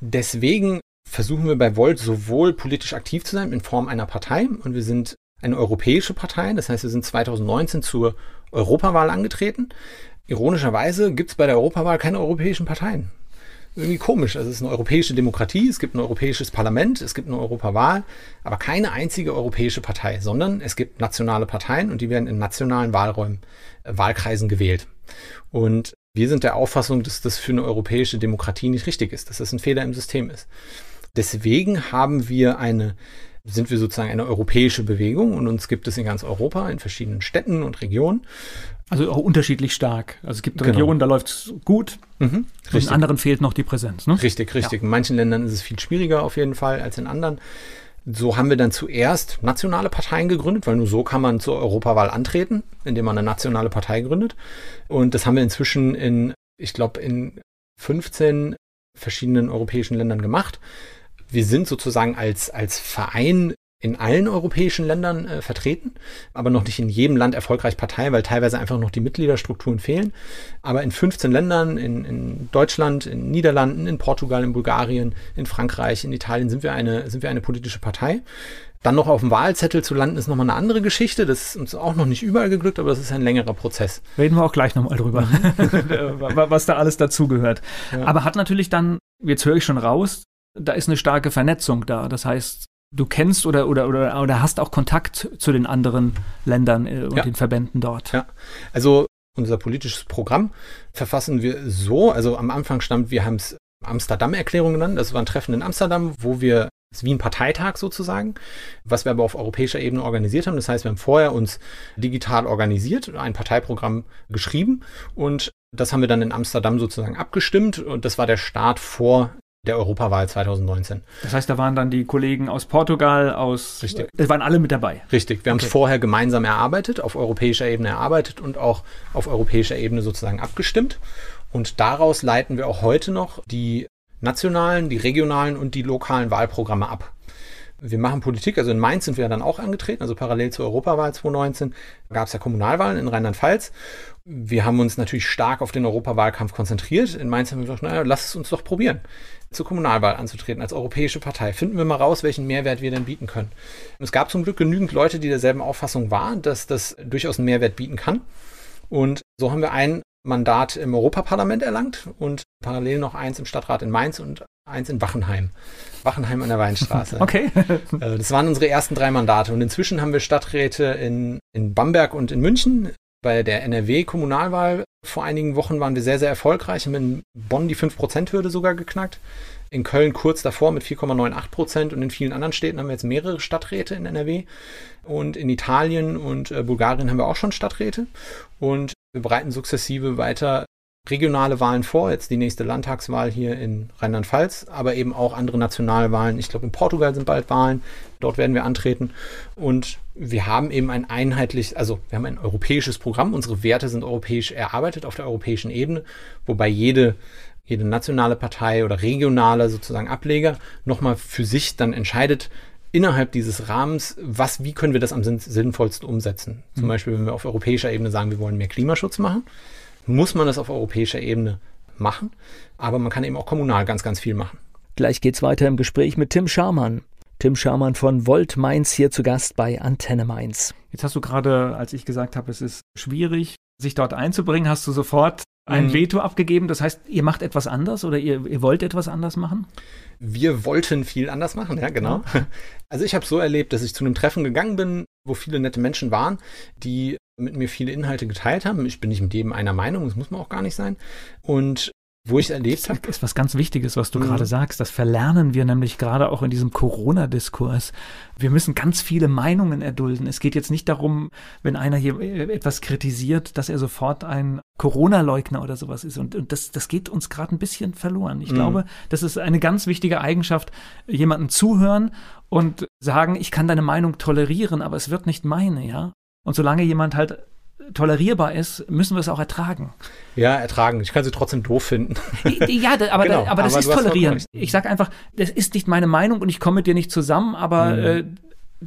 Deswegen versuchen wir bei Volt sowohl politisch aktiv zu sein in Form einer Partei und wir sind eine europäische Partei, das heißt wir sind 2019 zur Europawahl angetreten. Ironischerweise gibt es bei der Europawahl keine europäischen Parteien irgendwie komisch. Also es ist eine europäische Demokratie, es gibt ein europäisches Parlament, es gibt eine Europawahl, aber keine einzige europäische Partei, sondern es gibt nationale Parteien und die werden in nationalen Wahlräumen, äh, Wahlkreisen gewählt. Und wir sind der Auffassung, dass das für eine europäische Demokratie nicht richtig ist, dass das ein Fehler im System ist. Deswegen haben wir eine sind wir sozusagen eine europäische Bewegung und uns gibt es in ganz Europa, in verschiedenen Städten und Regionen. Also auch unterschiedlich stark. Also es gibt genau. Regionen, da läuft es gut. Mhm, in anderen fehlt noch die Präsenz. Ne? Richtig, richtig. Ja. In manchen Ländern ist es viel schwieriger auf jeden Fall als in anderen. So haben wir dann zuerst nationale Parteien gegründet, weil nur so kann man zur Europawahl antreten, indem man eine nationale Partei gründet. Und das haben wir inzwischen in, ich glaube, in 15 verschiedenen europäischen Ländern gemacht. Wir sind sozusagen als, als Verein in allen europäischen Ländern äh, vertreten, aber noch nicht in jedem Land erfolgreich Partei, weil teilweise einfach noch die Mitgliederstrukturen fehlen. Aber in 15 Ländern, in, in Deutschland, in Niederlanden, in Portugal, in Bulgarien, in Frankreich, in Italien sind wir eine, sind wir eine politische Partei. Dann noch auf dem Wahlzettel zu landen, ist nochmal eine andere Geschichte. Das ist uns auch noch nicht überall geglückt, aber das ist ein längerer Prozess. Reden wir auch gleich nochmal drüber, mhm. <laughs> was da alles dazugehört. Ja. Aber hat natürlich dann, jetzt höre ich schon raus, da ist eine starke Vernetzung da. Das heißt, du kennst oder, oder, oder, oder hast auch Kontakt zu den anderen Ländern äh, und ja. den Verbänden dort. Ja, also unser politisches Programm verfassen wir so, also am Anfang stammt, wir haben es Amsterdam-Erklärung genannt, das war ein Treffen in Amsterdam, wo wir das ist wie ein Parteitag sozusagen, was wir aber auf europäischer Ebene organisiert haben. Das heißt, wir haben vorher uns digital organisiert, ein Parteiprogramm geschrieben und das haben wir dann in Amsterdam sozusagen abgestimmt und das war der Start vor der Europawahl 2019. Das heißt, da waren dann die Kollegen aus Portugal, aus. Richtig. Das waren alle mit dabei. Richtig. Wir haben es vorher gemeinsam erarbeitet, auf europäischer Ebene erarbeitet und auch auf europäischer Ebene sozusagen abgestimmt. Und daraus leiten wir auch heute noch die nationalen, die regionalen und die lokalen Wahlprogramme ab. Wir machen Politik, also in Mainz sind wir dann auch angetreten, also parallel zur Europawahl 2019 gab es ja Kommunalwahlen in Rheinland-Pfalz wir haben uns natürlich stark auf den Europawahlkampf konzentriert. In Mainz haben wir gesagt, naja, lass es uns doch probieren, zur Kommunalwahl anzutreten als europäische Partei. Finden wir mal raus, welchen Mehrwert wir denn bieten können. Es gab zum Glück genügend Leute, die derselben Auffassung waren, dass das durchaus einen Mehrwert bieten kann. Und so haben wir ein Mandat im Europaparlament erlangt und parallel noch eins im Stadtrat in Mainz und eins in Wachenheim. Wachenheim an der Weinstraße. <laughs> Okay. Äh, das waren unsere ersten drei Mandate. Und inzwischen haben wir Stadträte in, in Bamberg und in München, bei der NRW-Kommunalwahl vor einigen Wochen waren wir sehr, sehr erfolgreich, haben in Bonn die 5%-Hürde sogar geknackt. In Köln kurz davor mit 4,98 Prozent und in vielen anderen Städten haben wir jetzt mehrere Stadträte in NRW. Und in Italien und äh, Bulgarien haben wir auch schon Stadträte. Und wir bereiten sukzessive weiter regionale Wahlen vor, jetzt die nächste Landtagswahl hier in Rheinland-Pfalz, aber eben auch andere Nationalwahlen. Ich glaube, in Portugal sind bald Wahlen, dort werden wir antreten. Und wir haben eben ein einheitlich, also wir haben ein europäisches Programm, unsere Werte sind europäisch erarbeitet auf der europäischen Ebene, wobei jede, jede nationale Partei oder regionale sozusagen Ableger nochmal für sich dann entscheidet, innerhalb dieses Rahmens, was, wie können wir das am sinnvollsten umsetzen? Zum mhm. Beispiel, wenn wir auf europäischer Ebene sagen, wir wollen mehr Klimaschutz machen, muss man das auf europäischer Ebene machen. Aber man kann eben auch kommunal ganz, ganz viel machen. Gleich geht's weiter im Gespräch mit Tim Scharmann. Tim Scharmann von Volt Mainz hier zu Gast bei Antenne Mainz. Jetzt hast du gerade, als ich gesagt habe, es ist schwierig, sich dort einzubringen, hast du sofort ein mhm. Veto abgegeben. Das heißt, ihr macht etwas anders oder ihr, ihr wollt etwas anders machen? Wir wollten viel anders machen, ja, genau. Ja. <laughs> Also ich habe so erlebt, dass ich zu einem Treffen gegangen bin, wo viele nette Menschen waren, die mit mir viele Inhalte geteilt haben. Ich bin nicht mit jedem einer Meinung, das muss man auch gar nicht sein. Und wo ich erlebt habe. Das ist was ganz Wichtiges, was du mhm. gerade sagst. Das verlernen wir nämlich gerade auch in diesem Corona-Diskurs. Wir müssen ganz viele Meinungen erdulden. Es geht jetzt nicht darum, wenn einer hier etwas kritisiert, dass er sofort ein Corona-Leugner oder sowas ist. Und, und das, das geht uns gerade ein bisschen verloren. Ich mhm. glaube, das ist eine ganz wichtige Eigenschaft, jemanden zuhören und sagen, ich kann deine Meinung tolerieren, aber es wird nicht meine, ja. Und solange jemand halt tolerierbar ist, müssen wir es auch ertragen. Ja, ertragen. Ich kann sie trotzdem doof finden. Ja, aber, genau, aber das aber ist tolerieren. Ich sage einfach, das ist nicht meine Meinung und ich komme mit dir nicht zusammen, aber mhm. äh,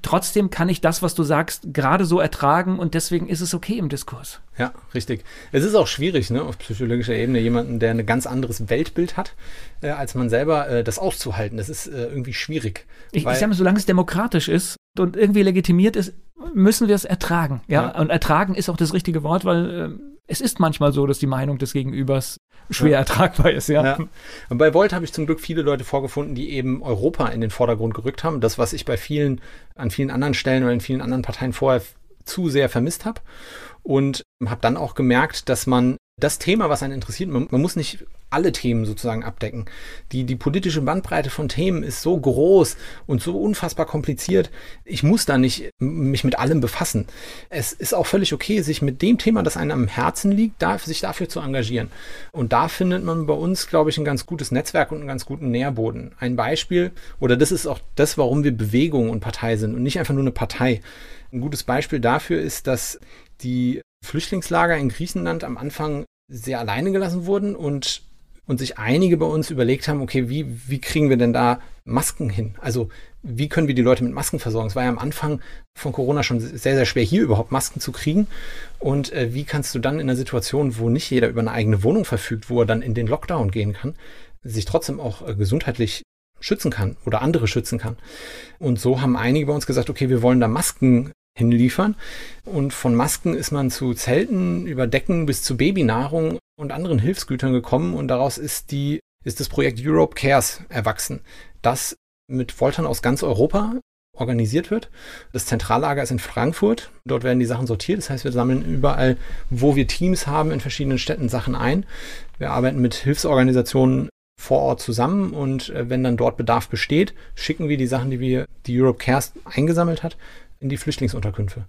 trotzdem kann ich das, was du sagst, gerade so ertragen und deswegen ist es okay im Diskurs. Ja, richtig. Es ist auch schwierig, ne, auf psychologischer Ebene jemanden, der ein ganz anderes Weltbild hat, äh, als man selber, äh, das auszuhalten. Das ist äh, irgendwie schwierig. Ich, ich sage mal, solange es demokratisch ist und irgendwie legitimiert ist, müssen wir es ertragen. Ja? ja? Und ertragen ist auch das richtige Wort, weil äh, es ist manchmal so, dass die Meinung des Gegenübers schwer ja. ertragbar ist, ja. ja. Und bei Volt habe ich zum Glück viele Leute vorgefunden, die eben Europa in den Vordergrund gerückt haben. Das, was ich bei vielen, an vielen anderen Stellen oder in vielen anderen Parteien vorher zu sehr vermisst habe. Und habe dann auch gemerkt, dass man das Thema, was einen interessiert, man, man, muss nicht alle Themen sozusagen abdecken. Die, die politische Bandbreite von Themen ist so groß und so unfassbar kompliziert. Ich muss da nicht mich mit allem befassen. Es ist auch völlig okay, sich mit dem Thema, das einem am Herzen liegt, da, sich dafür zu engagieren. Und da findet man bei uns, glaube ich, ein ganz gutes Netzwerk und einen ganz guten Nährboden. Ein Beispiel, oder das ist auch das, warum wir Bewegung und Partei sind und nicht einfach nur eine Partei. Ein gutes Beispiel dafür ist, dass die Flüchtlingslager in Griechenland am Anfang sehr alleine gelassen wurden und, und sich einige bei uns überlegt haben, okay, wie, wie kriegen wir denn da Masken hin? Also wie können wir die Leute mit Masken versorgen? Es war ja am Anfang von Corona schon sehr, sehr schwer, hier überhaupt Masken zu kriegen. Und äh, wie kannst du dann in einer Situation, wo nicht jeder über eine eigene Wohnung verfügt, wo er dann in den Lockdown gehen kann, sich trotzdem auch äh, gesundheitlich schützen kann oder andere schützen kann. Und so haben einige bei uns gesagt, okay, wir wollen da Masken hinliefern. Und von Masken ist man zu Zelten, über Decken bis zu Babynahrung und anderen Hilfsgütern gekommen und daraus ist die, ist das Projekt Europe Cares erwachsen, das mit Foltern aus ganz Europa organisiert wird. Das Zentrallager ist in Frankfurt. Dort werden die Sachen sortiert. Das heißt, wir sammeln überall, wo wir Teams haben, in verschiedenen Städten Sachen ein. Wir arbeiten mit Hilfsorganisationen vor Ort zusammen und äh, wenn dann dort Bedarf besteht, schicken wir die Sachen, die wir, die Europe Cares eingesammelt hat, in die Flüchtlingsunterkünfte.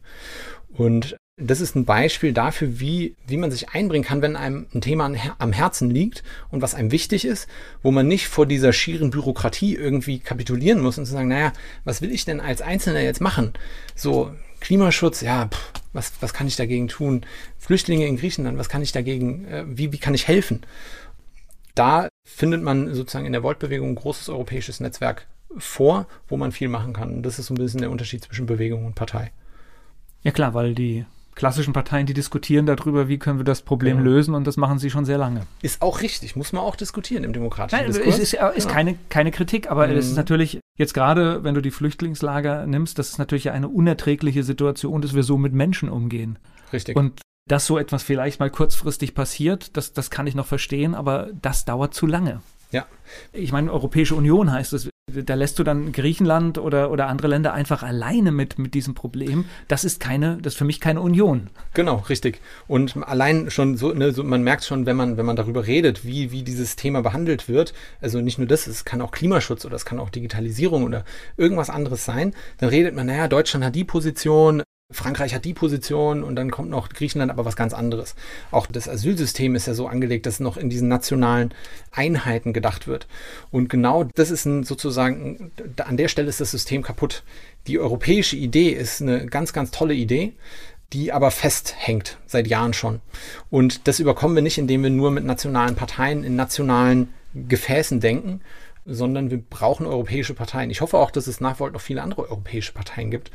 Und das ist ein Beispiel dafür, wie, wie man sich einbringen kann, wenn einem ein Thema am Herzen liegt und was einem wichtig ist, wo man nicht vor dieser schieren Bürokratie irgendwie kapitulieren muss und zu sagen, naja, was will ich denn als Einzelner jetzt machen? So, Klimaschutz, ja, pff, was, was kann ich dagegen tun? Flüchtlinge in Griechenland, was kann ich dagegen, äh, wie, wie kann ich helfen? Da findet man sozusagen in der Volt-Bewegung ein großes europäisches Netzwerk vor, wo man viel machen kann. Und das ist so ein bisschen der Unterschied zwischen Bewegung und Partei. Ja klar, weil die klassischen Parteien, die diskutieren darüber, wie können wir das Problem ja. lösen und das machen sie schon sehr lange. Ist auch richtig, muss man auch diskutieren im demokratischen Nein, Diskurs. Ist, ist, ist ja. keine, keine Kritik, aber mhm. es ist natürlich jetzt gerade, wenn du die Flüchtlingslager nimmst, das ist natürlich eine unerträgliche Situation, dass wir so mit Menschen umgehen. Richtig. Und dass so etwas vielleicht mal kurzfristig passiert, das, das kann ich noch verstehen, aber das dauert zu lange. Ja. Ich meine, Europäische Union heißt es, da lässt du dann Griechenland oder, oder andere Länder einfach alleine mit, mit diesem Problem. Das ist keine, das ist für mich keine Union. Genau, richtig. Und allein schon so, ne, so man merkt schon, wenn man, wenn man darüber redet, wie, wie dieses Thema behandelt wird, also nicht nur das, es kann auch Klimaschutz oder es kann auch Digitalisierung oder irgendwas anderes sein, dann redet man, naja, Deutschland hat die Position, Frankreich hat die Position und dann kommt noch Griechenland, aber was ganz anderes. Auch das Asylsystem ist ja so angelegt, dass noch in diesen nationalen Einheiten gedacht wird. Und genau das ist ein, sozusagen, an der Stelle ist das System kaputt. Die europäische Idee ist eine ganz, ganz tolle Idee, die aber festhängt seit Jahren schon. Und das überkommen wir nicht, indem wir nur mit nationalen Parteien in nationalen Gefäßen denken, sondern wir brauchen europäische Parteien. Ich hoffe auch, dass es nach Volt noch viele andere europäische Parteien gibt,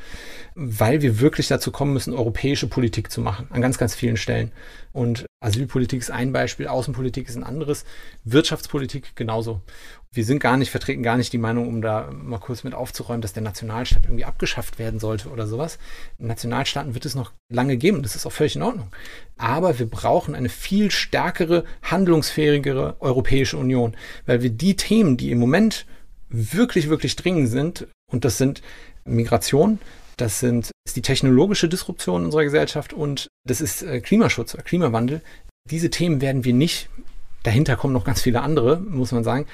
weil wir wirklich dazu kommen müssen, europäische Politik zu machen, an ganz, ganz vielen Stellen. Und Asylpolitik ist ein Beispiel, Außenpolitik ist ein anderes, Wirtschaftspolitik genauso. Wir sind gar nicht, vertreten gar nicht die Meinung, um da mal kurz mit aufzuräumen, dass der Nationalstaat irgendwie abgeschafft werden sollte oder sowas. Nationalstaaten wird es noch lange geben, das ist auch völlig in Ordnung. Aber wir brauchen eine viel stärkere, handlungsfähigere Europäische Union, weil wir die Themen, die im Moment wirklich, wirklich dringend sind, und das sind Migration, das sind ist die technologische Disruption unserer Gesellschaft und das ist äh, Klimaschutz oder Klimawandel. Diese Themen werden wir nicht, dahinter kommen noch ganz viele andere, muss man sagen,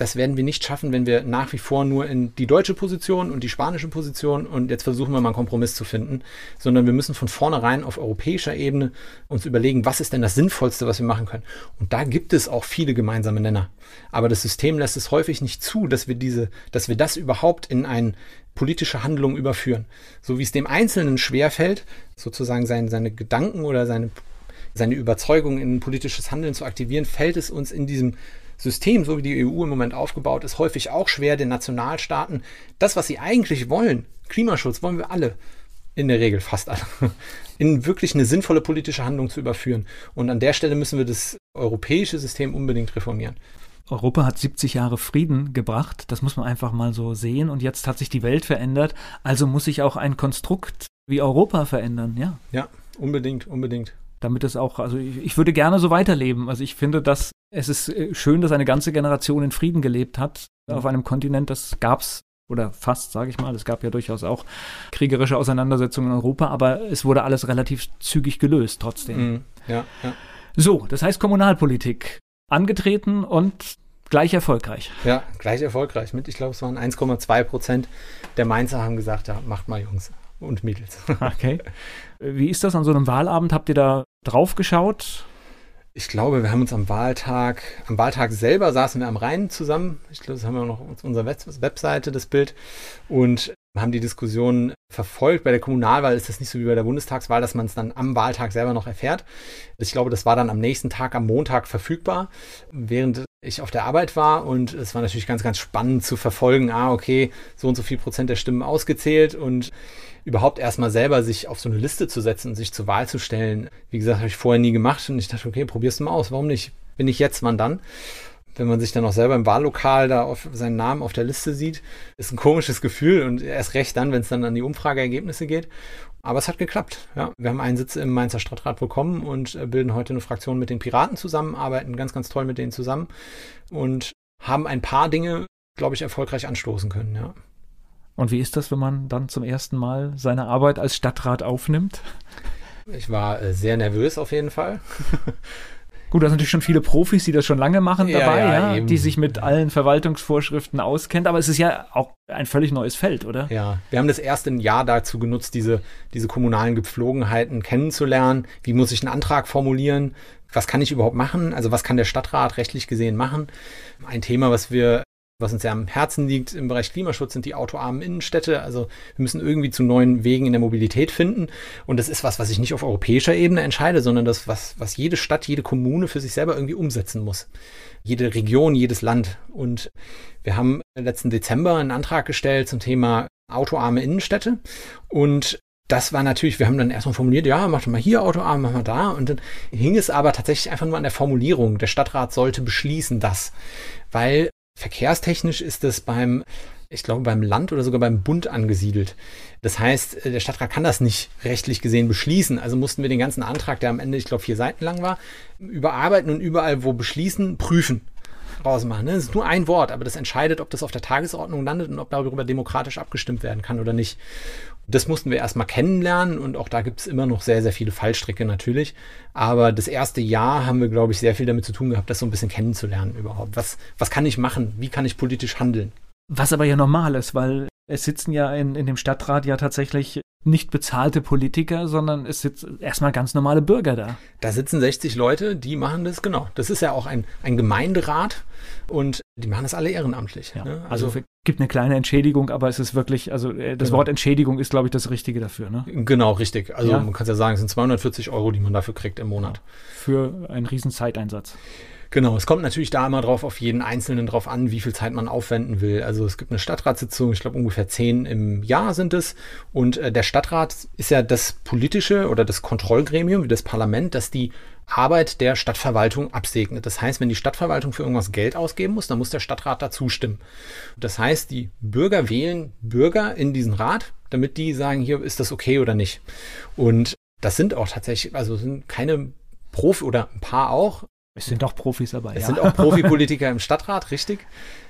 das werden wir nicht schaffen, wenn wir nach wie vor nur in die deutsche Position und die spanische Position und jetzt versuchen wir mal einen Kompromiss zu finden, sondern wir müssen von vornherein auf europäischer Ebene uns überlegen, was ist denn das Sinnvollste, was wir machen können. Und da gibt es auch viele gemeinsame Nenner. Aber das System lässt es häufig nicht zu, dass wir diese, dass wir das überhaupt in ein politische Handlung überführen. So wie es dem Einzelnen schwerfällt, sozusagen sein, seine Gedanken oder seine, seine Überzeugung in politisches Handeln zu aktivieren, fällt es uns in diesem System, so wie die EU im Moment aufgebaut ist, häufig auch schwer, den Nationalstaaten das, was sie eigentlich wollen, Klimaschutz wollen wir alle, in der Regel fast alle, <laughs> in wirklich eine sinnvolle politische Handlung zu überführen. Und an der Stelle müssen wir das europäische System unbedingt reformieren. Europa hat 70 Jahre Frieden gebracht, das muss man einfach mal so sehen. Und jetzt hat sich die Welt verändert, also muss sich auch ein Konstrukt wie Europa verändern, ja. Ja, unbedingt, unbedingt damit es auch, also ich, ich, würde gerne so weiterleben. Also ich finde, dass es ist äh, schön, dass eine ganze Generation in Frieden gelebt hat mhm. auf einem Kontinent. Das gab's oder fast, sage ich mal. Es gab ja durchaus auch kriegerische Auseinandersetzungen in Europa, aber es wurde alles relativ zügig gelöst trotzdem. Mhm. Ja, ja. So, das heißt Kommunalpolitik angetreten und gleich erfolgreich. Ja, gleich erfolgreich. Mit, ich glaube, es waren 1,2 Prozent der Mainzer haben gesagt, ja, macht mal Jungs und Mädels. <laughs> Okay. Wie ist das an so einem Wahlabend? Habt ihr da drauf geschaut? Ich glaube, wir haben uns am Wahltag, am Wahltag selber saßen wir am Rhein zusammen. Ich glaube, das haben wir noch auf unserer Webseite, das Bild. Und haben die Diskussion verfolgt. Bei der Kommunalwahl ist das nicht so wie bei der Bundestagswahl, dass man es dann am Wahltag selber noch erfährt. Ich glaube, das war dann am nächsten Tag, am Montag verfügbar, während ich auf der Arbeit war. Und es war natürlich ganz, ganz spannend zu verfolgen. Ah, okay, so und so viel Prozent der Stimmen ausgezählt und überhaupt erstmal selber sich auf so eine Liste zu setzen und sich zur Wahl zu stellen. Wie gesagt, habe ich vorher nie gemacht und ich dachte, okay, probier's mal aus. Warum nicht? Bin ich jetzt, wann dann? Wenn man sich dann auch selber im Wahllokal da auf seinen Namen auf der Liste sieht, ist ein komisches Gefühl und erst recht dann, wenn es dann an die Umfrageergebnisse geht. Aber es hat geklappt. Ja. Wir haben einen Sitz im Mainzer Stadtrat bekommen und äh, bilden heute eine Fraktion mit den Piraten zusammen, arbeiten ganz, ganz toll mit denen zusammen und haben ein paar Dinge, glaube ich, erfolgreich anstoßen können. Ja. Und wie ist das, wenn man dann zum ersten Mal seine Arbeit als Stadtrat aufnimmt? Ich war äh, sehr nervös auf jeden Fall. <laughs> Gut, da sind natürlich schon viele Profis, die das schon lange machen dabei, ja, ja die sich mit allen Verwaltungsvorschriften auskennt, aber es ist ja auch ein völlig neues Feld, oder? Ja, wir haben das erste Jahr dazu genutzt, diese, diese kommunalen Gepflogenheiten kennenzulernen. Wie muss ich einen Antrag formulieren? Was kann ich überhaupt machen? Also was kann der Stadtrat rechtlich gesehen machen? Ein Thema, was wir was uns ja am Herzen liegt im Bereich Klimaschutz, sind die autoarmen Innenstädte. Also wir müssen irgendwie zu neuen Wegen in der Mobilität finden. Und das ist was, was ich nicht auf europäischer Ebene entscheide, sondern das, was, was jede Stadt, jede Kommune für sich selber irgendwie umsetzen muss. Jede Region, jedes Land. Und wir haben letzten Dezember einen Antrag gestellt zum Thema autoarme Innenstädte. Und das war natürlich, wir haben dann erstmal formuliert, ja, mach mal hier autoarm, mach mal da. Und dann hing es aber tatsächlich einfach nur an der Formulierung. Der Stadtrat sollte beschließen das. Weil Verkehrstechnisch ist es beim, ich glaube, beim Land oder sogar beim Bund angesiedelt. Das heißt, äh, der Stadtrat kann das nicht rechtlich gesehen beschließen. Also mussten wir den ganzen Antrag, der am Ende, ich glaube, vier Seiten lang war, überarbeiten und überall, wo beschließen, prüfen rausmachen. Ne? Das ist nur ein Wort, aber das entscheidet, ob das auf der Tagesordnung landet und ob darüber demokratisch abgestimmt werden kann oder nicht. Das mussten wir erstmal kennenlernen und auch da gibt es immer noch sehr, sehr viele Fallstricke natürlich. Aber das erste Jahr haben wir, glaube ich, sehr viel damit zu tun gehabt, das so ein bisschen kennenzulernen überhaupt. Was, was kann ich machen? Wie kann ich politisch handeln? Was aber ja normal ist, weil es sitzen ja in, in dem Stadtrat ja tatsächlich nicht bezahlte Politiker, sondern es sitzen erstmal ganz normale Bürger da. Da sitzen 60 Leute, die machen das, genau. Das ist ja auch ein, ein Gemeinderat und die machen das alle ehrenamtlich. Ja, ne? Also, also gibt eine kleine Entschädigung, aber es ist wirklich, also äh, das genau. Wort Entschädigung ist, glaube ich, das Richtige dafür. Ne? Genau, richtig. Also ja. man kann es ja sagen, es sind 240 Euro, die man dafür kriegt im Monat. Für einen riesen Zeiteinsatz. Genau, es kommt natürlich da immer drauf, auf jeden Einzelnen drauf an, wie viel Zeit man aufwenden will. Also es gibt eine Stadtratssitzung, ich glaube ungefähr zehn im Jahr sind es. Und äh, der Stadtrat ist ja das politische oder das Kontrollgremium, wie das Parlament, das die Arbeit der Stadtverwaltung absegnet. Das heißt, wenn die Stadtverwaltung für irgendwas Geld ausgeben muss, dann muss der Stadtrat da zustimmen. Das heißt, die Bürger wählen Bürger in diesen Rat, damit die sagen, hier ist das okay oder nicht. Und das sind auch tatsächlich, also sind keine Profi oder ein paar auch, es sind auch Profis dabei. Es ja. sind auch Profipolitiker im Stadtrat, richtig.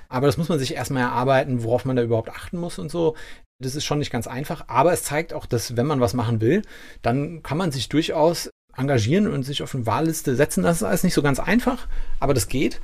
Aber das muss man sich erstmal erarbeiten, worauf man da überhaupt achten muss und so. Das ist schon nicht ganz einfach, aber es zeigt auch, dass wenn man was machen will, dann kann man sich durchaus engagieren und sich auf eine Wahlliste setzen. Das ist alles nicht so ganz einfach, aber das geht.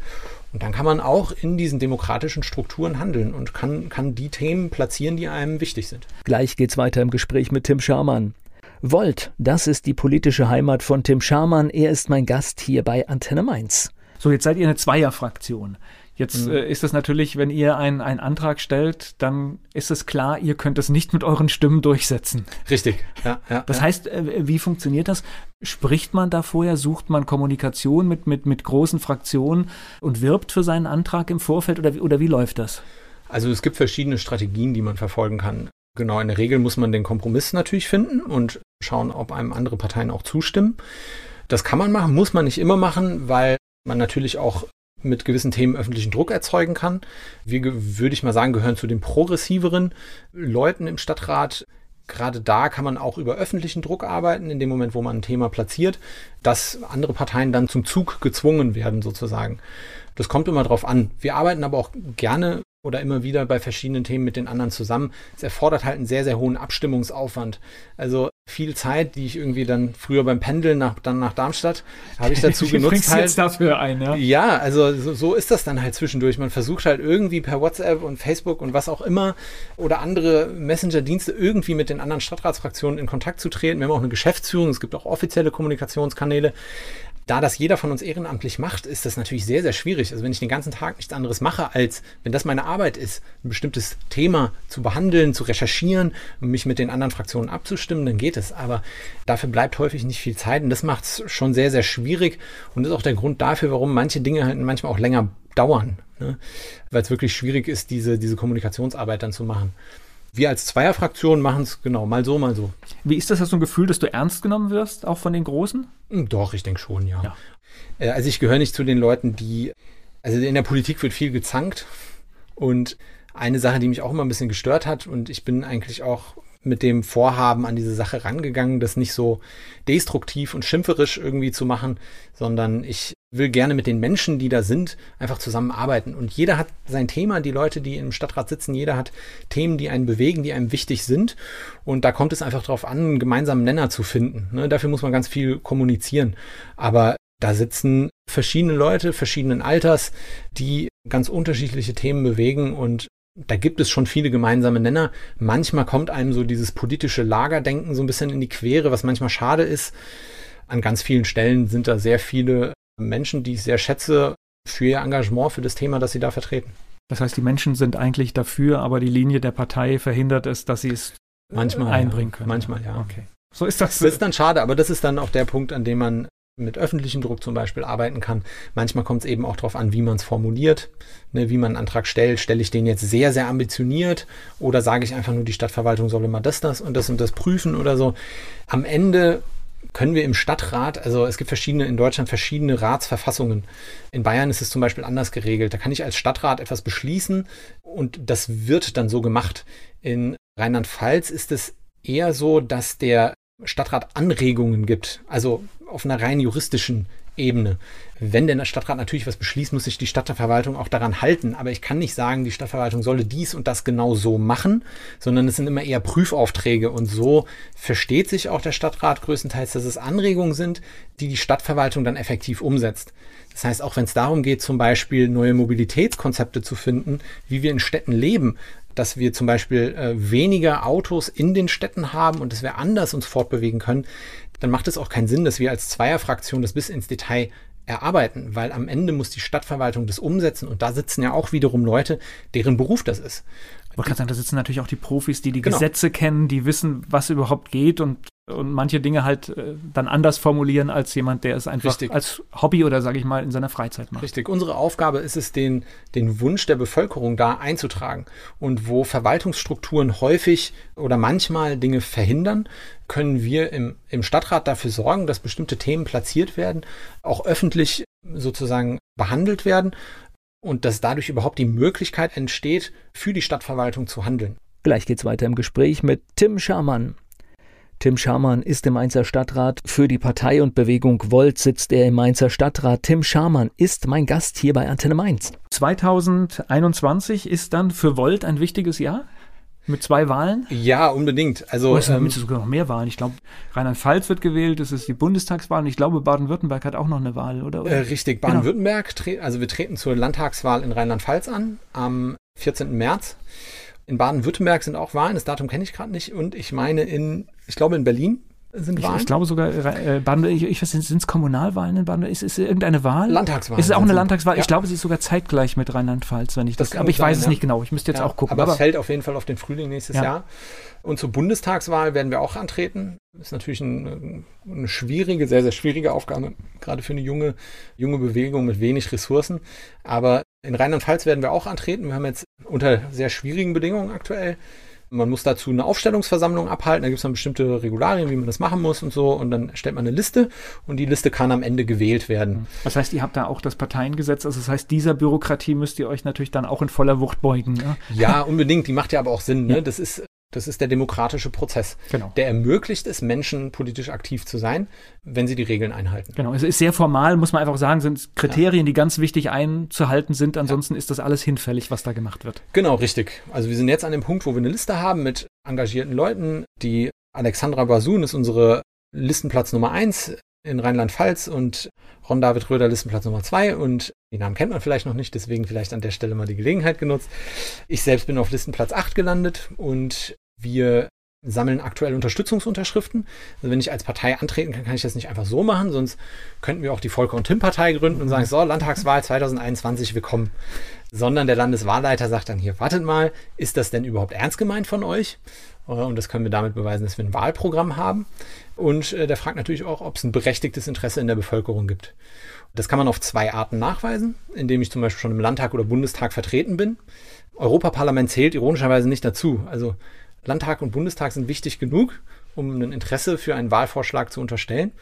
Und dann kann man auch in diesen demokratischen Strukturen handeln und kann, kann die Themen platzieren, die einem wichtig sind. Gleich geht's weiter im Gespräch mit Tim Scharmann. Volt, das ist die politische Heimat von Tim Scharmann. Er ist mein Gast hier bei Antenne Mainz. So, jetzt seid ihr eine Zweierfraktion. Jetzt mhm. äh, ist es natürlich, wenn ihr einen Antrag stellt, dann ist es klar, ihr könnt es nicht mit euren Stimmen durchsetzen. Richtig, ja. ja das ja. heißt, äh, wie funktioniert das? Spricht man da vorher, sucht man Kommunikation mit, mit, mit großen Fraktionen und wirbt für seinen Antrag im Vorfeld oder, oder wie läuft das? Also es gibt verschiedene Strategien, die man verfolgen kann. Genau, in der Regel muss man den Kompromiss natürlich finden und schauen, ob einem andere Parteien auch zustimmen. Das kann man machen, muss man nicht immer machen, weil man natürlich auch mit gewissen Themen öffentlichen Druck erzeugen kann. Wir, würde ich mal sagen, gehören zu den progressiveren Leuten im Stadtrat. Gerade da kann man auch über öffentlichen Druck arbeiten, in dem Moment, wo man ein Thema platziert, dass andere Parteien dann zum Zug gezwungen werden, sozusagen. Das kommt immer drauf an. Wir arbeiten aber auch gerne oder immer wieder bei verschiedenen Themen mit den anderen zusammen. Es erfordert halt einen sehr, sehr hohen Abstimmungsaufwand. Also viel Zeit, die ich irgendwie dann früher beim Pendeln nach, dann nach Darmstadt, habe ich <laughs> dazu genutzt. Bringst halt, jetzt dafür ein, ja? Ja, also so, so, ist das dann halt zwischendurch. Man versucht halt irgendwie per WhatsApp und Facebook und was auch immer oder andere Messenger-Dienste irgendwie mit den anderen Stadtratsfraktionen in Kontakt zu treten. Wir haben auch eine Geschäftsführung, es gibt auch offizielle Kommunikationskanäle da das jeder von uns ehrenamtlich macht, ist das natürlich sehr, sehr schwierig. Also wenn ich den ganzen Tag nichts anderes mache, als wenn das meine Arbeit ist, ein bestimmtes Thema zu behandeln, zu recherchieren mich mit den anderen Fraktionen abzustimmen, dann geht es. Aber dafür bleibt häufig nicht viel Zeit und das macht es schon sehr, sehr schwierig und ist auch der Grund dafür, warum manche Dinge halt manchmal auch länger dauern. Ne? Weil es wirklich schwierig ist, diese, diese Kommunikationsarbeit dann zu machen wir als Zweierfraktion machen es genau mal so, mal so. Wie ist das? Hast du ein Gefühl, dass du ernst genommen wirst, auch von den Großen? Hm, doch, ich denke schon, ja. ja. Äh, also ich gehöre nicht zu den Leuten, die, also in der Politik wird viel gezankt und eine Sache, die mich auch immer ein bisschen gestört hat und ich bin eigentlich auch mit dem Vorhaben an diese Sache rangegangen, das nicht so destruktiv und schimpferisch irgendwie zu machen, sondern ich will gerne mit den Menschen, die da sind, einfach zusammenarbeiten. Und jeder hat sein Thema, die Leute, die im Stadtrat sitzen, jeder hat Themen, die einen bewegen, die einem wichtig sind. Und da kommt es einfach darauf an, einen gemeinsamen Nenner zu finden. Ne? Dafür muss man ganz viel kommunizieren. Aber da sitzen verschiedene Leute, verschiedenen Alters, die ganz unterschiedliche Themen bewegen und da gibt es schon viele gemeinsame Nenner. Manchmal kommt einem so dieses politische Lagerdenken so ein bisschen in die Quere, was manchmal schade ist. An ganz vielen Stellen sind da sehr viele Menschen, die ich sehr schätze, für ihr Engagement für das Thema, das sie da vertreten. Das heißt, die Menschen sind eigentlich dafür, aber die Linie der Partei verhindert es, dass sie es manchmal, einbringen können. Manchmal, ja. Okay. So ist das. Das ist dann schade, aber das ist dann auch der Punkt, an dem man mit öffentlichem Druck zum Beispiel arbeiten kann. Manchmal kommt es eben auch darauf an, wie man es formuliert, ne, wie man einen Antrag stellt. Stelle ich den jetzt sehr, sehr ambitioniert oder sage ich einfach nur, die Stadtverwaltung soll immer das, das und das und das prüfen oder so. Am Ende können wir im Stadtrat, also es gibt verschiedene, in Deutschland verschiedene Ratsverfassungen. In Bayern ist es zum Beispiel anders geregelt. Da kann ich als Stadtrat etwas beschließen und das wird dann so gemacht. In Rheinland-Pfalz ist es eher so, dass der Stadtrat Anregungen gibt, also auf einer rein juristischen Ebene. Wenn der Stadtrat natürlich was beschließt, muss sich die Stadtverwaltung auch daran halten. Aber ich kann nicht sagen, die Stadtverwaltung solle dies und das genau so machen, sondern es sind immer eher Prüfaufträge. Und so versteht sich auch der Stadtrat größtenteils, dass es Anregungen sind, die die Stadtverwaltung dann effektiv umsetzt. Das heißt, auch wenn es darum geht, zum Beispiel neue Mobilitätskonzepte zu finden, wie wir in Städten leben, dass wir zum Beispiel äh, weniger Autos in den Städten haben und dass wir anders uns fortbewegen können, dann macht es auch keinen Sinn, dass wir als Zweierfraktion das bis ins Detail erarbeiten, weil am Ende muss die Stadtverwaltung das umsetzen und da sitzen ja auch wiederum Leute, deren Beruf das ist. Ich wollte gerade sagen, da sitzen natürlich auch die Profis, die die genau. Gesetze kennen, die wissen, was überhaupt geht und, und manche Dinge halt äh, dann anders formulieren als jemand, der es einfach Richtig. als Hobby oder sage ich mal in seiner Freizeit macht. Richtig. Unsere Aufgabe ist es, den, den Wunsch der Bevölkerung da einzutragen. Und wo Verwaltungsstrukturen häufig oder manchmal Dinge verhindern, können wir im, im Stadtrat dafür sorgen, dass bestimmte Themen platziert werden, auch öffentlich sozusagen behandelt werden und dass dadurch überhaupt die Möglichkeit entsteht, für die Stadtverwaltung zu handeln. Gleich geht's weiter im Gespräch mit Tim Scharmann. Tim Scharmann ist im Mainzer Stadtrat. Für die Partei und Bewegung Volt sitzt er im Mainzer Stadtrat. Tim Scharmann ist mein Gast hier bei Antenne Mainz. 2021 ist dann für Volt ein wichtiges Jahr? Mit zwei Wahlen? Ja, unbedingt. Also oh, es ähm, sogar noch mehr Wahlen. Ich glaube, Rheinland-Pfalz wird gewählt, das ist die Bundestagswahl und ich glaube, Baden-Württemberg hat auch noch eine Wahl, oder? Äh, richtig, genau. Baden-Württemberg, genau. also wir treten zur Landtagswahl in Rheinland-Pfalz an am 14. März. In Baden-Württemberg sind auch Wahlen, das Datum kenne ich gerade nicht. Und ich meine in, ich glaube in Berlin sind Wahlen. Ich, glaube sogar, äh, Baden, ich, ich weiß nicht, sind es Kommunalwahlen in Baden? Ist es irgendeine Wahl? Landtagswahl. Ist es auch eine Landtagswahl? Ja. Ich glaube, sie ist sogar zeitgleich mit Rheinland-Pfalz, wenn ich das, das aber ich sein, weiß es ja. nicht genau. Ich müsste jetzt ja, auch gucken. Aber, aber, es fällt auf jeden Fall auf den Frühling nächstes Jahr. Und zur Bundestagswahl werden wir auch antreten. Das ist natürlich ein, eine schwierige, sehr, sehr schwierige Aufgabe, gerade für eine junge, junge Bewegung mit wenig Ressourcen. Aber in Rheinland-Pfalz werden wir auch antreten. Wir haben jetzt unter sehr schwierigen Bedingungen aktuell man muss dazu eine Aufstellungsversammlung abhalten, da gibt es dann bestimmte Regularien, wie man das machen muss und so. Und dann stellt man eine Liste und die Liste kann am Ende gewählt werden. Das heißt, ihr habt da auch das Parteiengesetz, also das heißt, dieser Bürokratie müsst ihr euch natürlich dann auch in voller Wucht beugen. Ne? Ja, unbedingt, die macht ja aber auch Sinn. Ne? Ja. Das ist das ist der demokratische Prozess. Genau. Der ermöglicht es, Menschen politisch aktiv zu sein, wenn sie die Regeln einhalten. Genau. Es ist sehr formal, muss man einfach sagen, sind Kriterien, ja. die ganz wichtig einzuhalten sind. Ansonsten ja. ist das alles hinfällig, was da gemacht wird. Genau, richtig. Also wir sind jetzt an dem Punkt, wo wir eine Liste haben mit engagierten Leuten. Die Alexandra Basun ist unsere Listenplatz Nummer eins in Rheinland-Pfalz und Ron David Röder Listenplatz Nummer zwei und die Namen kennt man vielleicht noch nicht, deswegen vielleicht an der Stelle mal die Gelegenheit genutzt. Ich selbst bin auf Listenplatz 8 gelandet und wir sammeln aktuell Unterstützungsunterschriften. Also wenn ich als Partei antreten kann, kann ich das nicht einfach so machen, sonst könnten wir auch die Volker und Tim Partei gründen und sagen, so, Landtagswahl 2021, willkommen. Sondern der Landeswahlleiter sagt dann hier, wartet mal, ist das denn überhaupt ernst gemeint von euch? Und das können wir damit beweisen, dass wir ein Wahlprogramm haben. Und äh, der fragt natürlich auch, ob es ein berechtigtes Interesse in der Bevölkerung gibt. Das kann man auf zwei Arten nachweisen, indem ich zum Beispiel schon im Landtag oder Bundestag vertreten bin. Europaparlament zählt ironischerweise nicht dazu. Also Landtag und Bundestag sind wichtig genug, um ein Interesse für einen Wahlvorschlag zu unterstellen.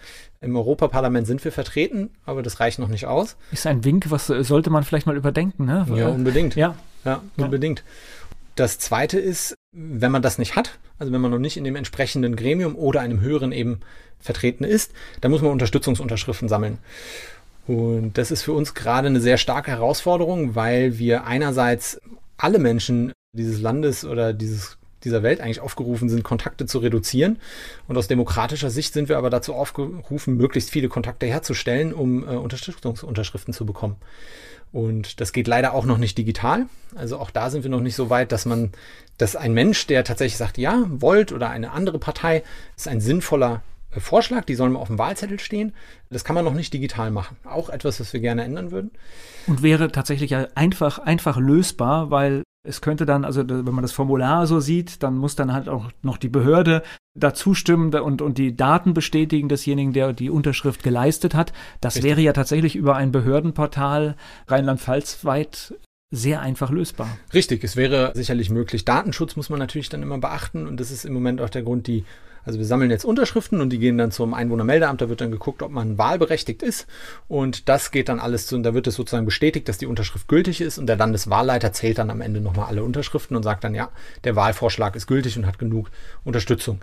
Im Europaparlament sind wir vertreten, aber das reicht noch nicht aus. Ist ein Wink, was äh, sollte man vielleicht mal überdenken, ne? Ja, unbedingt. Ja, ja unbedingt. Das zweite ist, wenn man das nicht hat, also wenn man noch nicht in dem entsprechenden Gremium oder einem höheren eben vertreten ist, dann muss man Unterstützungsunterschriften sammeln. Und das ist für uns gerade eine sehr starke Herausforderung, weil wir einerseits alle Menschen dieses Landes oder dieses dieser Welt eigentlich aufgerufen sind, Kontakte zu reduzieren. Und aus demokratischer Sicht sind wir aber dazu aufgerufen, möglichst viele Kontakte herzustellen, um äh, Unterstützungsunterschriften zu bekommen. Und das geht leider auch noch nicht digital. Also auch da sind wir noch nicht so weit, dass man, dass ein Mensch, der tatsächlich sagt, ja, wollt oder eine andere Partei, ist ein sinnvoller äh, Vorschlag, die sollen auf dem Wahlzettel stehen. Das kann man noch nicht digital machen. Auch etwas, was wir gerne ändern würden. Und wäre tatsächlich einfach, einfach lösbar, weil es könnte dann, also wenn man das Formular so sieht, dann muss dann halt auch noch die Behörde dazu stimmen und, und die Daten bestätigen desjenigen, der die Unterschrift geleistet hat. Das Richtig. wäre ja tatsächlich über ein Behördenportal Rheinland-Pfalz weit sehr einfach lösbar. Richtig, es wäre sicherlich möglich. Datenschutz muss man natürlich dann immer beachten und das ist im Moment auch der Grund, die also wir sammeln jetzt Unterschriften und die gehen dann zum Einwohnermeldeamt, da wird dann geguckt, ob man wahlberechtigt ist und das geht dann alles zu, und da wird es sozusagen bestätigt, dass die Unterschrift gültig ist und der Landeswahlleiter zählt dann am Ende nochmal alle Unterschriften und sagt dann, ja, der Wahlvorschlag ist gültig und hat genug Unterstützung.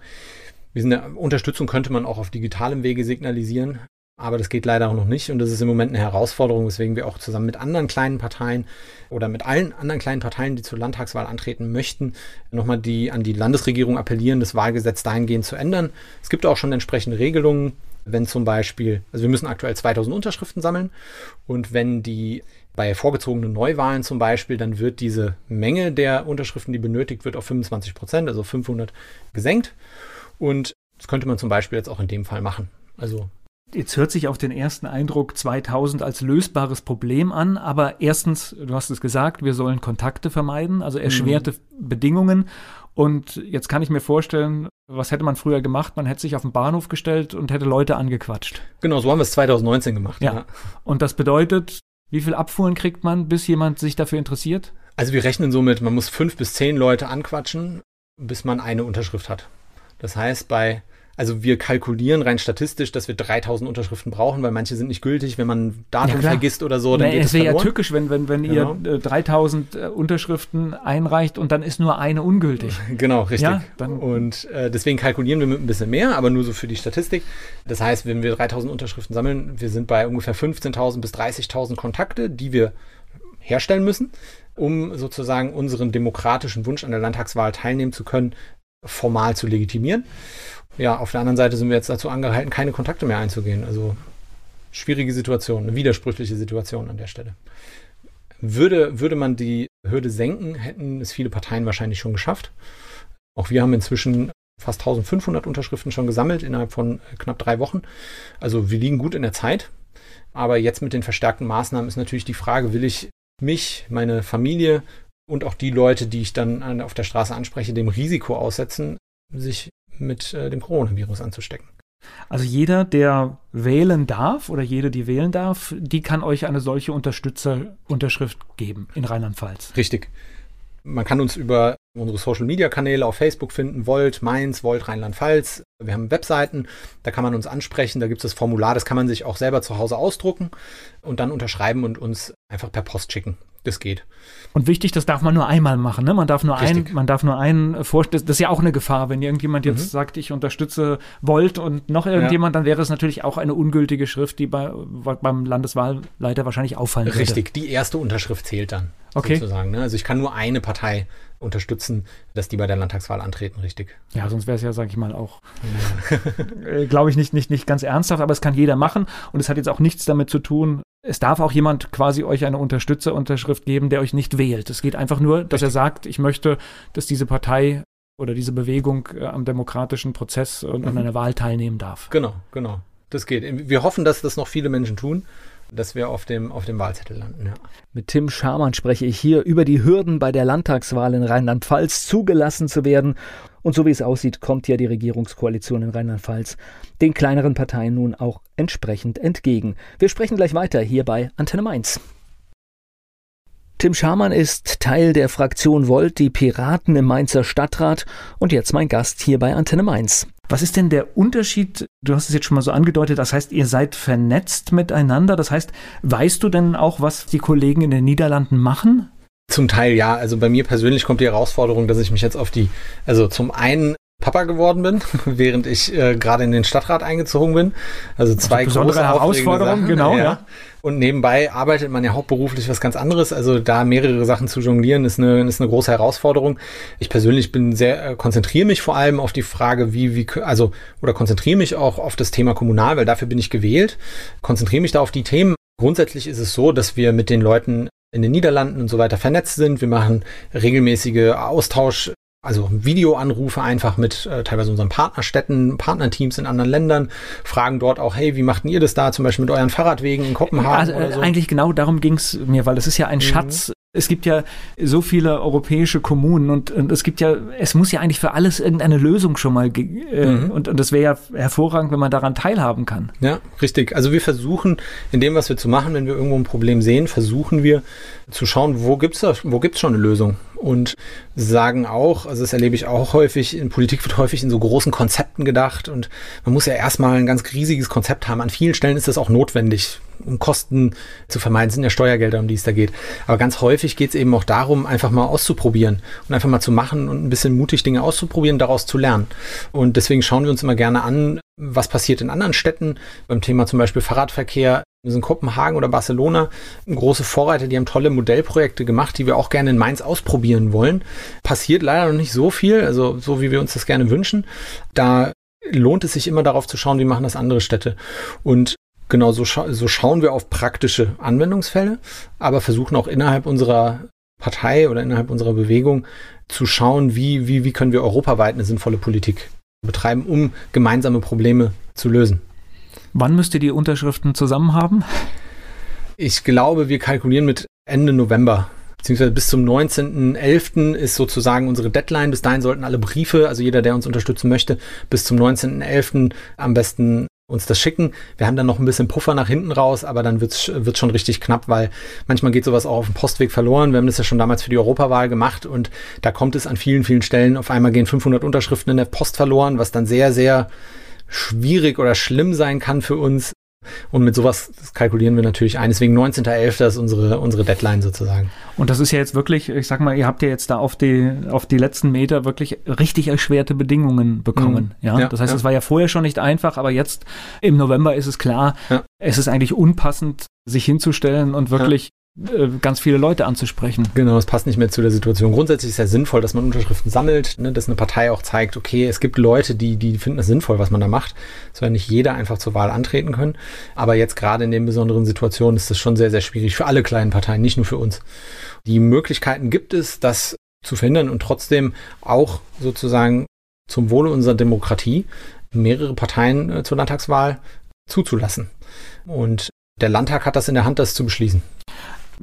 Diese Unterstützung könnte man auch auf digitalem Wege signalisieren. Aber das geht leider auch noch nicht und das ist im Moment eine Herausforderung, weswegen wir auch zusammen mit anderen kleinen Parteien oder mit allen anderen kleinen Parteien, die zur Landtagswahl antreten möchten, nochmal die an die Landesregierung appellieren, das Wahlgesetz dahingehend zu ändern. Es gibt auch schon entsprechende Regelungen, wenn zum Beispiel, also wir müssen aktuell 2000 Unterschriften sammeln und wenn die bei vorgezogenen Neuwahlen zum Beispiel, dann wird diese Menge der Unterschriften, die benötigt wird, auf 25 Prozent, also 500 gesenkt. Und das könnte man zum Beispiel jetzt auch in dem Fall machen. Also Jetzt hört sich auf den ersten Eindruck 2000 als lösbares Problem an, aber erstens, du hast es gesagt, wir sollen Kontakte vermeiden, also erschwerte mhm. Bedingungen. Und jetzt kann ich mir vorstellen, was hätte man früher gemacht? Man hätte sich auf den Bahnhof gestellt und hätte Leute angequatscht. Genau, so haben wir es 2019 gemacht. Ja. ja. Und das bedeutet, wie viel Abfuhren kriegt man, bis jemand sich dafür interessiert? Also wir rechnen somit, man muss fünf bis zehn Leute anquatschen, bis man eine Unterschrift hat. Das heißt, bei also wir kalkulieren rein statistisch, dass wir 3000 Unterschriften brauchen, weil manche sind nicht gültig, wenn man Datum ja, vergisst oder so, dann nee, geht es wäre ja tückisch, wenn, wenn, wenn genau. ihr äh, 3000 äh, Unterschriften einreicht und dann ist nur eine ungültig. <laughs> Genau, richtig. Ja, und äh, deswegen kalkulieren wir mit ein bisschen mehr, aber nur so für die Statistik. Das heißt, wenn wir 3000 Unterschriften sammeln, wir sind bei ungefähr 15.000 bis 30.000 Kontakte, die wir herstellen müssen. um sozusagen unseren demokratischen Wunsch an der Landtagswahl teilnehmen zu können, formal zu legitimieren. Ja, auf der anderen Seite sind wir jetzt dazu angehalten, keine Kontakte mehr einzugehen. Also schwierige Situation, eine widersprüchliche Situation an der Stelle. Würde, würde man die Hürde senken, hätten es viele Parteien wahrscheinlich schon geschafft. Auch wir haben inzwischen fast 1500 Unterschriften schon gesammelt innerhalb von knapp drei Wochen. Also wir liegen gut in der Zeit. Aber jetzt mit den verstärkten Maßnahmen ist natürlich die Frage, will ich mich, meine Familie und auch die Leute, die ich dann auf der Straße anspreche, dem Risiko aussetzen, sich mit äh, dem Coronavirus anzustecken. Also jeder, der wählen darf oder jede, die wählen darf, die kann euch eine solche Unterstützerunterschrift geben in Rheinland-Pfalz. Richtig. Man kann uns über unsere Social Media Kanäle auf Facebook finden, Volt, Mainz, Volt, Rheinland-Pfalz. Wir haben Webseiten, da kann man uns ansprechen, da gibt es das Formular, das kann man sich auch selber zu Hause ausdrucken und dann unterschreiben und uns einfach per Post schicken. Das geht. Und wichtig, das darf man nur einmal machen. Ne? Man darf nur Richtig. ein, man darf nur einen vorstellen. Das ist ja auch eine Gefahr, wenn irgendjemand jetzt mhm. sagt, ich unterstütze Volt und noch irgendjemand, ja. dann wäre es natürlich auch eine ungültige Schrift, die bei, beim Landeswahlleiter wahrscheinlich auffallen Richtig. würde. Richtig, die erste Unterschrift zählt dann. Okay. Sozusagen, ne? Also ich kann nur eine Partei unterstützen, dass die bei der Landtagswahl antreten, richtig. Ja, sonst wäre es ja, sage ich mal, auch, <laughs> äh, glaube ich, nicht, nicht, nicht ganz ernsthaft, aber es kann jeder machen und es hat jetzt auch nichts damit zu tun, es darf auch jemand quasi euch eine Unterstützerunterschrift geben, der euch nicht wählt. Es geht einfach nur, dass er sagt, ich möchte, dass diese Partei oder diese Bewegung äh, am demokratischen Prozess und an mhm. einer Wahl teilnehmen darf. Genau, genau. Das geht. Wir hoffen, dass das noch viele Menschen tun dass wir auf dem, auf dem Wahlzettel landen. Ja. Mit Tim Scharmann spreche ich hier über die Hürden bei der Landtagswahl in Rheinland-Pfalz zugelassen zu werden. Und so wie es aussieht, kommt ja die Regierungskoalition in Rheinland-Pfalz den kleineren Parteien nun auch entsprechend entgegen. Wir sprechen gleich weiter hier bei Antenne Mainz. Tim Scharmann ist Teil der Fraktion Volt, die Piraten im Mainzer Stadtrat und jetzt mein Gast hier bei Antenne Mainz. Was ist denn der Unterschied? Du hast es jetzt schon mal so angedeutet, das heißt, ihr seid vernetzt miteinander. Das heißt, weißt du denn auch, was die Kollegen in den Niederlanden machen? Zum Teil ja. Also bei mir persönlich kommt die Herausforderung, dass ich mich jetzt auf die, also zum einen Papa geworden bin, <laughs> während ich äh, gerade in den Stadtrat eingezogen bin. Also zwei also große Herausforderungen, genau, ja. ja. Und nebenbei arbeitet man ja hauptberuflich was ganz anderes. Also da mehrere Sachen zu jonglieren, ist eine, ist eine große Herausforderung. Ich persönlich bin sehr, äh, konzentriere mich vor allem auf die Frage, wie, wie, also, oder konzentriere mich auch auf das Thema Kommunal, weil dafür bin ich gewählt. Konzentriere mich da auf die Themen. Grundsätzlich ist es so, dass wir mit den Leuten in den Niederlanden und so weiter vernetzt sind. Wir machen regelmäßige Austausch also Videoanrufe einfach mit äh, teilweise unseren Partnerstädten, Partnerteams in anderen Ländern, fragen dort auch, hey, wie machten ihr das da, zum Beispiel mit euren Fahrradwegen in Kopenhagen? Also, so? Eigentlich genau darum ging es mir, weil das ist ja ein mhm. Schatz es gibt ja so viele europäische Kommunen und, und, es gibt ja, es muss ja eigentlich für alles irgendeine Lösung schon mal, äh, mhm. und, und das wäre ja hervorragend, wenn man daran teilhaben kann. Ja, richtig. Also wir versuchen, in dem, was wir zu machen, wenn wir irgendwo ein Problem sehen, versuchen wir zu schauen, wo gibt's da, wo gibt's schon eine Lösung? Und sagen auch, also das erlebe ich auch häufig, in Politik wird häufig in so großen Konzepten gedacht und man muss ja erstmal ein ganz riesiges Konzept haben. An vielen Stellen ist das auch notwendig um Kosten zu vermeiden, sind ja Steuergelder, um die es da geht. Aber ganz häufig geht es eben auch darum, einfach mal auszuprobieren und einfach mal zu machen und ein bisschen mutig Dinge auszuprobieren, daraus zu lernen. Und deswegen schauen wir uns immer gerne an, was passiert in anderen Städten. Beim Thema zum Beispiel Fahrradverkehr wir sind Kopenhagen oder Barcelona große Vorreiter, die haben tolle Modellprojekte gemacht, die wir auch gerne in Mainz ausprobieren wollen. Passiert leider noch nicht so viel, also so wie wir uns das gerne wünschen. Da lohnt es sich immer darauf zu schauen, wie machen das andere Städte. Und Genau, so, scha so schauen wir auf praktische Anwendungsfälle, aber versuchen auch innerhalb unserer Partei oder innerhalb unserer Bewegung zu schauen, wie, wie, wie können wir europaweit eine sinnvolle Politik betreiben, um gemeinsame Probleme zu lösen. Wann müsst ihr die Unterschriften zusammen haben? Ich glaube, wir kalkulieren mit Ende November beziehungsweise bis zum 19.11. ist sozusagen unsere Deadline. Bis dahin sollten alle Briefe, also jeder, der uns unterstützen möchte, bis zum 19.11. am besten uns das schicken. Wir haben dann noch ein bisschen Puffer nach hinten raus, aber dann wird es schon richtig knapp, weil manchmal geht sowas auch auf dem Postweg verloren. Wir haben das ja schon damals für die Europawahl gemacht und da kommt es an vielen, vielen Stellen. Auf einmal gehen 500 Unterschriften in der Post verloren, was dann sehr, sehr schwierig oder schlimm sein kann für uns. Und mit sowas kalkulieren wir natürlich ein. Deswegen 19.11. ist unsere, unsere Deadline sozusagen. Und das ist ja jetzt wirklich, ich sag mal, ihr habt ja jetzt da auf die, auf die letzten Meter wirklich richtig erschwerte Bedingungen bekommen. Mhm. Ja? ja? das heißt, es ja. war ja vorher schon nicht einfach, aber jetzt im November ist es klar, ja. es ist eigentlich unpassend, sich hinzustellen und wirklich ganz viele Leute anzusprechen. Genau, es passt nicht mehr zu der Situation. Grundsätzlich ist es ja sinnvoll, dass man Unterschriften sammelt, ne, dass eine Partei auch zeigt, okay, es gibt Leute, die, die finden es sinnvoll, was man da macht. Es soll nicht jeder einfach zur Wahl antreten können. Aber jetzt gerade in den besonderen Situationen ist das schon sehr, sehr schwierig für alle kleinen Parteien, nicht nur für uns. Die Möglichkeiten gibt es, das zu verhindern und trotzdem auch sozusagen zum Wohle unserer Demokratie mehrere Parteien äh, zur Landtagswahl zuzulassen. Und der Landtag hat das in der Hand, das zu beschließen.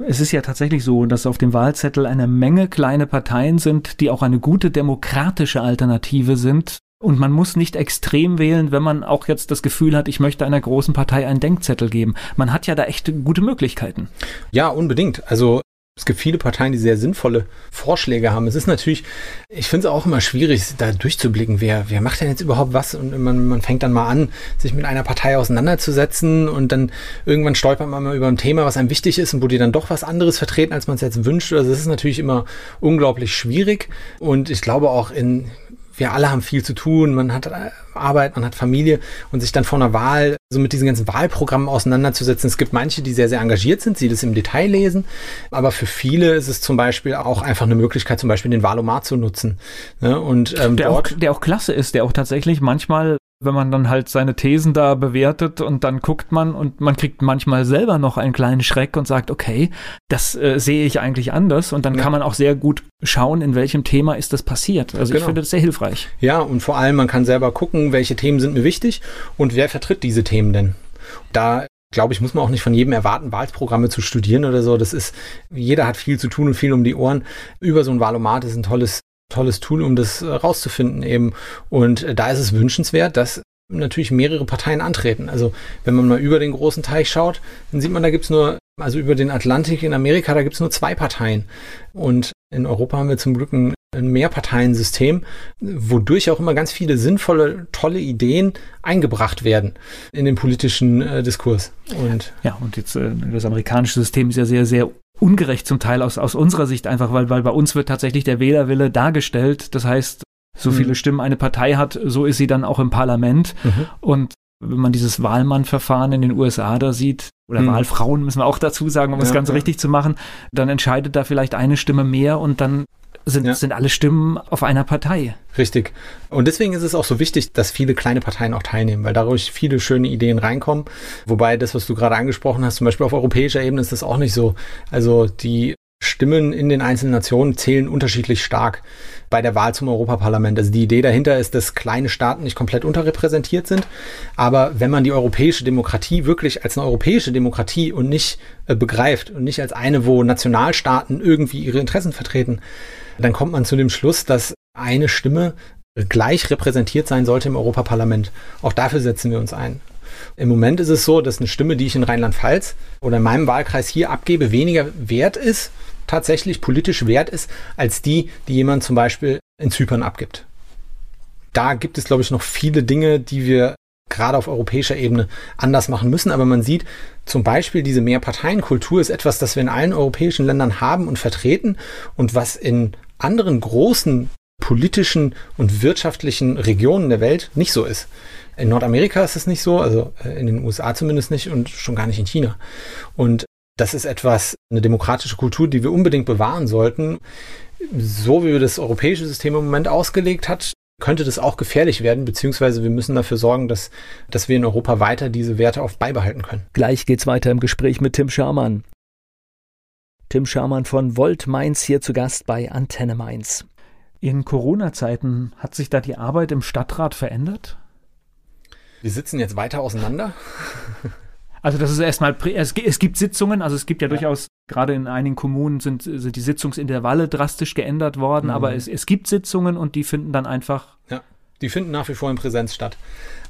Es ist ja tatsächlich so, dass auf dem Wahlzettel eine Menge kleine Parteien sind, die auch eine gute demokratische Alternative sind. Und man muss nicht extrem wählen, wenn man auch jetzt das Gefühl hat, ich möchte einer großen Partei einen Denkzettel geben. Man hat ja da echt gute Möglichkeiten. Ja, unbedingt. Also es gibt viele Parteien, die sehr sinnvolle Vorschläge haben. Es ist natürlich, ich finde es auch immer schwierig, da durchzublicken, wer, wer macht denn jetzt überhaupt was? Und man, man fängt dann mal an, sich mit einer Partei auseinanderzusetzen und dann irgendwann stolpert man mal über ein Thema, was einem wichtig ist und wo die dann doch was anderes vertreten, als man es jetzt wünscht. Also es ist natürlich immer unglaublich schwierig und ich glaube auch in wir alle haben viel zu tun, man hat äh, Arbeit, man hat Familie und sich dann vor einer Wahl so mit diesen ganzen Wahlprogrammen auseinanderzusetzen. Es gibt manche, die sehr, sehr engagiert sind, die das im Detail lesen, aber für viele ist es zum Beispiel auch einfach eine Möglichkeit, zum Beispiel den Wahlomat zu nutzen. Ne? Und, ähm, der, auch, der auch klasse ist, der auch tatsächlich manchmal wenn man dann halt seine Thesen da bewertet und dann guckt man und man kriegt manchmal selber noch einen kleinen Schreck und sagt, okay, das äh, sehe ich eigentlich anders und dann ja. kann man auch sehr gut schauen, in welchem Thema ist das passiert. Also genau. ich finde das sehr hilfreich. Ja, und vor allem man kann selber gucken, welche Themen sind mir wichtig und wer vertritt diese Themen denn. Da glaube ich, muss man auch nicht von jedem erwarten, Wahlprogramme zu studieren oder so. Das ist, jeder hat viel zu tun und viel um die Ohren. Über so ein Wahlomat ist ein tolles tolles Tool, um das äh, rauszufinden eben. Und äh, da ist es wünschenswert, dass natürlich mehrere Parteien antreten. Also wenn man mal über den großen Teich schaut, dann sieht man, da gibt's nur, also über den Atlantik in Amerika, da gibt's nur zwei Parteien. Und in Europa haben wir zum Glück ein, ein Mehrparteiensystem, wodurch auch immer ganz viele sinnvolle, tolle Ideen eingebracht werden in den politischen äh, Diskurs. Und ja, und jetzt äh, das amerikanische System ist ja sehr, sehr ungerecht zum Teil aus, aus unserer Sicht einfach, weil, weil bei uns wird tatsächlich der Wählerwille dargestellt. Das heißt, so viele mhm. Stimmen eine Partei hat, so ist sie dann auch im Parlament. Mhm. Und wenn man dieses Wahlmannverfahren in den USA da sieht, oder mhm. Wahlfrauen müssen wir auch dazu sagen, um ja, das Ganze ja. richtig zu machen, dann entscheidet da vielleicht eine Stimme mehr und dann sind, ja. sind alle Stimmen auf einer Partei. Richtig. Und deswegen ist es auch so wichtig, dass viele kleine Parteien auch teilnehmen, weil dadurch viele schöne Ideen reinkommen. Wobei das, was du gerade angesprochen hast, zum Beispiel auf europäischer Ebene ist das auch nicht so. Also die Stimmen in den einzelnen Nationen zählen unterschiedlich stark bei der Wahl zum Europaparlament. Also die Idee dahinter ist, dass kleine Staaten nicht komplett unterrepräsentiert sind. Aber wenn man die europäische Demokratie wirklich als eine europäische Demokratie und nicht äh, begreift und nicht als eine, wo Nationalstaaten irgendwie ihre Interessen vertreten, dann kommt man zu dem Schluss, dass eine Stimme gleich repräsentiert sein sollte im Europaparlament. Auch dafür setzen wir uns ein. Im Moment ist es so, dass eine Stimme, die ich in Rheinland-Pfalz oder in meinem Wahlkreis hier abgebe, weniger wert ist, tatsächlich politisch wert ist, als die, die jemand zum Beispiel in Zypern abgibt. Da gibt es, glaube ich, noch viele Dinge, die wir gerade auf europäischer Ebene anders machen müssen. Aber man sieht zum Beispiel, diese Mehrparteienkultur ist etwas, das wir in allen europäischen Ländern haben und vertreten und was in anderen großen politischen und wirtschaftlichen Regionen der Welt nicht so ist. In Nordamerika ist es nicht so, also äh, in den USA zumindest nicht und schon gar nicht in China. Und das ist etwas, eine demokratische Kultur, die wir unbedingt bewahren sollten. So wie das europäische System im Moment ausgelegt hat, könnte das auch gefährlich werden, beziehungsweise wir müssen dafür sorgen, dass, dass wir in Europa weiter diese Werte oft beibehalten können. Gleich geht's weiter im Gespräch mit Tim Schamann. Tim Schamann von Volt Mainz hier zu Gast bei Antenne Mainz. In Corona-Zeiten hat sich da die Arbeit im Stadtrat verändert? Wir sitzen jetzt weiter auseinander. <laughs> Also das ist erstmal, es, gibt Sitzungen, also es gibt ja, ja, durchaus, gerade in einigen Kommunen sind, sind die Sitzungsintervalle drastisch geändert worden, mhm. aber es, es gibt Sitzungen und die finden dann einfach. Ja, die finden nach wie vor in Präsenz statt.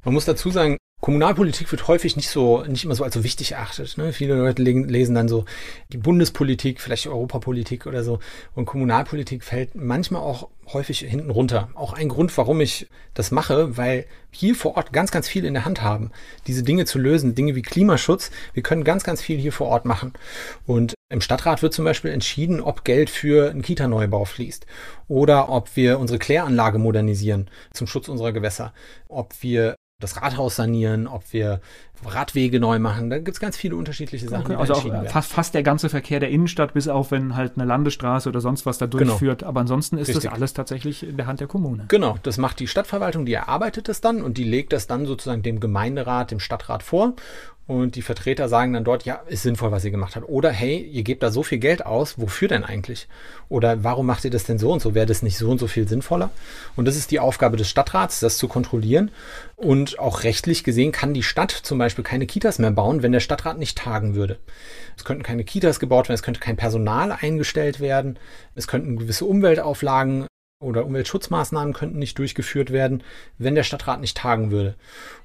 Man muss dazu sagen, Kommunalpolitik wird häufig nicht so, nicht immer so als so wichtig erachtet. Ne? Viele Leute lesen dann so die Bundespolitik, vielleicht Europapolitik oder so. Und Kommunalpolitik fällt manchmal auch häufig hinten runter. Auch ein Grund, warum ich das mache, weil hier vor Ort ganz, ganz viel in der Hand haben, diese Dinge zu lösen. Dinge wie Klimaschutz. Wir können ganz, ganz viel hier vor Ort machen. Und im Stadtrat wird zum Beispiel entschieden, ob Geld für einen Kita-Neubau fließt oder ob wir unsere Kläranlage modernisieren zum Schutz unserer Gewässer, ob wir das Rathaus sanieren, ob wir Radwege neu machen. Da gibt es ganz viele unterschiedliche Sachen. Okay, also auch fast, fast der ganze Verkehr der Innenstadt, bis auf wenn halt eine Landesstraße oder sonst was da genau. durchführt. Genau. Aber ansonsten ist Richtig. das alles tatsächlich in der Hand der Kommune. Genau, das macht die Stadtverwaltung, die erarbeitet es dann und die legt das dann sozusagen dem Gemeinderat, dem Stadtrat vor und die Vertreter sagen dann dort, ja, ist sinnvoll, was ihr gemacht habt. Oder hey, ihr gebt da so viel Geld aus, wofür denn eigentlich? Oder warum macht ihr das denn so und so? Wäre das nicht so und so viel sinnvoller? Und das ist die Aufgabe des Stadtrats, das zu kontrollieren. Und auch rechtlich gesehen kann die Stadt zum Beispiel keine Kitas mehr bauen, wenn der Stadtrat nicht tagen würde. Es könnten keine Kitas gebaut werden, es könnte kein Personal eingestellt werden, es könnten gewisse Umweltauflagen oder Umweltschutzmaßnahmen könnten nicht durchgeführt werden, wenn der Stadtrat nicht tagen würde.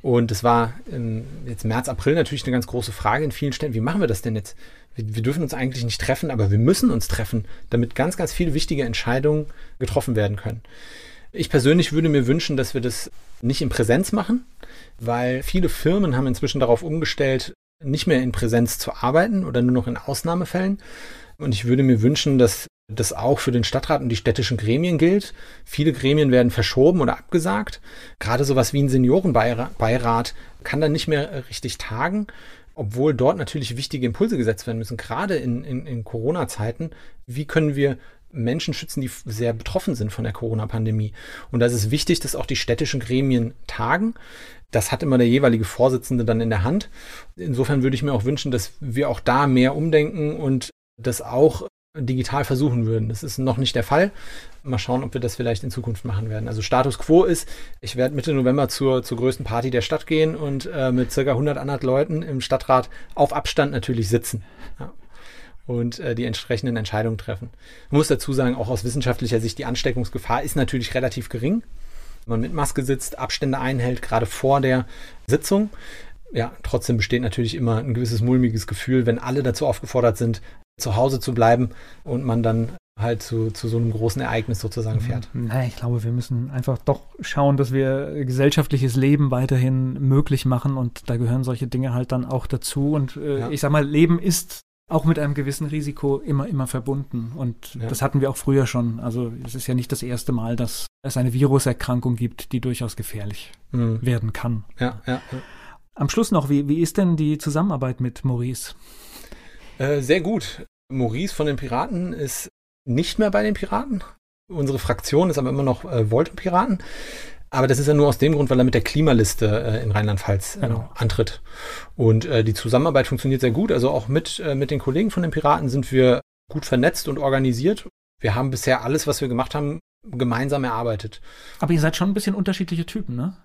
Und es war im, jetzt März, April natürlich eine ganz große Frage in vielen Städten. Wie machen wir das denn jetzt? Wir, wir, dürfen uns eigentlich nicht treffen, aber wir müssen uns treffen, damit ganz, ganz viele wichtige Entscheidungen getroffen werden können. Ich persönlich würde mir wünschen, dass wir das nicht in Präsenz machen, weil viele Firmen haben inzwischen darauf umgestellt, nicht mehr in Präsenz zu arbeiten oder nur noch in Ausnahmefällen. Und ich würde mir wünschen, dass das auch für den Stadtrat und die städtischen Gremien gilt. Viele Gremien werden verschoben oder abgesagt. Gerade sowas wie ein Seniorenbeirat kann dann nicht mehr richtig tagen, obwohl dort natürlich wichtige Impulse gesetzt werden müssen, gerade in, in, in Corona-Zeiten. Wie können wir Menschen schützen, die sehr betroffen sind von der Corona-Pandemie? Und da ist es wichtig, dass auch die städtischen Gremien tagen. Das hat immer der jeweilige Vorsitzende dann in der Hand. Insofern würde ich mir auch wünschen, dass wir auch da mehr umdenken und das auch digital versuchen würden. Das ist noch nicht der Fall. Mal schauen, ob wir das vielleicht in Zukunft machen werden. Also Status quo ist, ich werde Mitte November zur, zur größten Party der Stadt gehen und äh, mit circa 100 anderen Leuten im Stadtrat auf Abstand natürlich sitzen. Ja. Und äh, die entsprechenden Entscheidungen treffen. Man muss dazu sagen, auch aus wissenschaftlicher Sicht, die Ansteckungsgefahr ist natürlich relativ gering. Wenn man mit Maske sitzt, Abstände einhält, gerade vor der Sitzung ja, trotzdem besteht natürlich immer ein gewisses mulmiges Gefühl, wenn alle dazu aufgefordert sind, zu Hause zu bleiben und man dann halt zu, zu so einem großen Ereignis sozusagen mhm. fährt. Nein, ich glaube, wir müssen einfach doch schauen, dass wir gesellschaftliches Leben weiterhin möglich machen und da gehören solche Dinge halt dann auch dazu. Und äh, ja. ich sag mal, Leben ist auch mit einem gewissen Risiko immer, immer verbunden. Und ja. das hatten wir auch früher schon. Also es ist ja nicht das erste Mal, dass es eine Viruserkrankung gibt, die durchaus gefährlich mhm. werden kann. Ja, ja, ja. Am Schluss noch, wie, wie ist denn die Zusammenarbeit mit Maurice? Äh, sehr gut. Maurice von den Piraten ist nicht mehr bei den Piraten. Unsere Fraktion ist aber immer noch äh, Volt Piraten. Aber das ist ja nur aus dem Grund, weil er mit der Klimaliste äh, in Rheinland-Pfalz äh, genau. antritt. Und äh, die Zusammenarbeit funktioniert sehr gut. Also auch mit, äh, mit den Kollegen von den Piraten sind wir gut vernetzt und organisiert. Wir haben bisher alles, was wir gemacht haben, gemeinsam erarbeitet. Aber ihr seid schon ein bisschen unterschiedliche Typen, ne?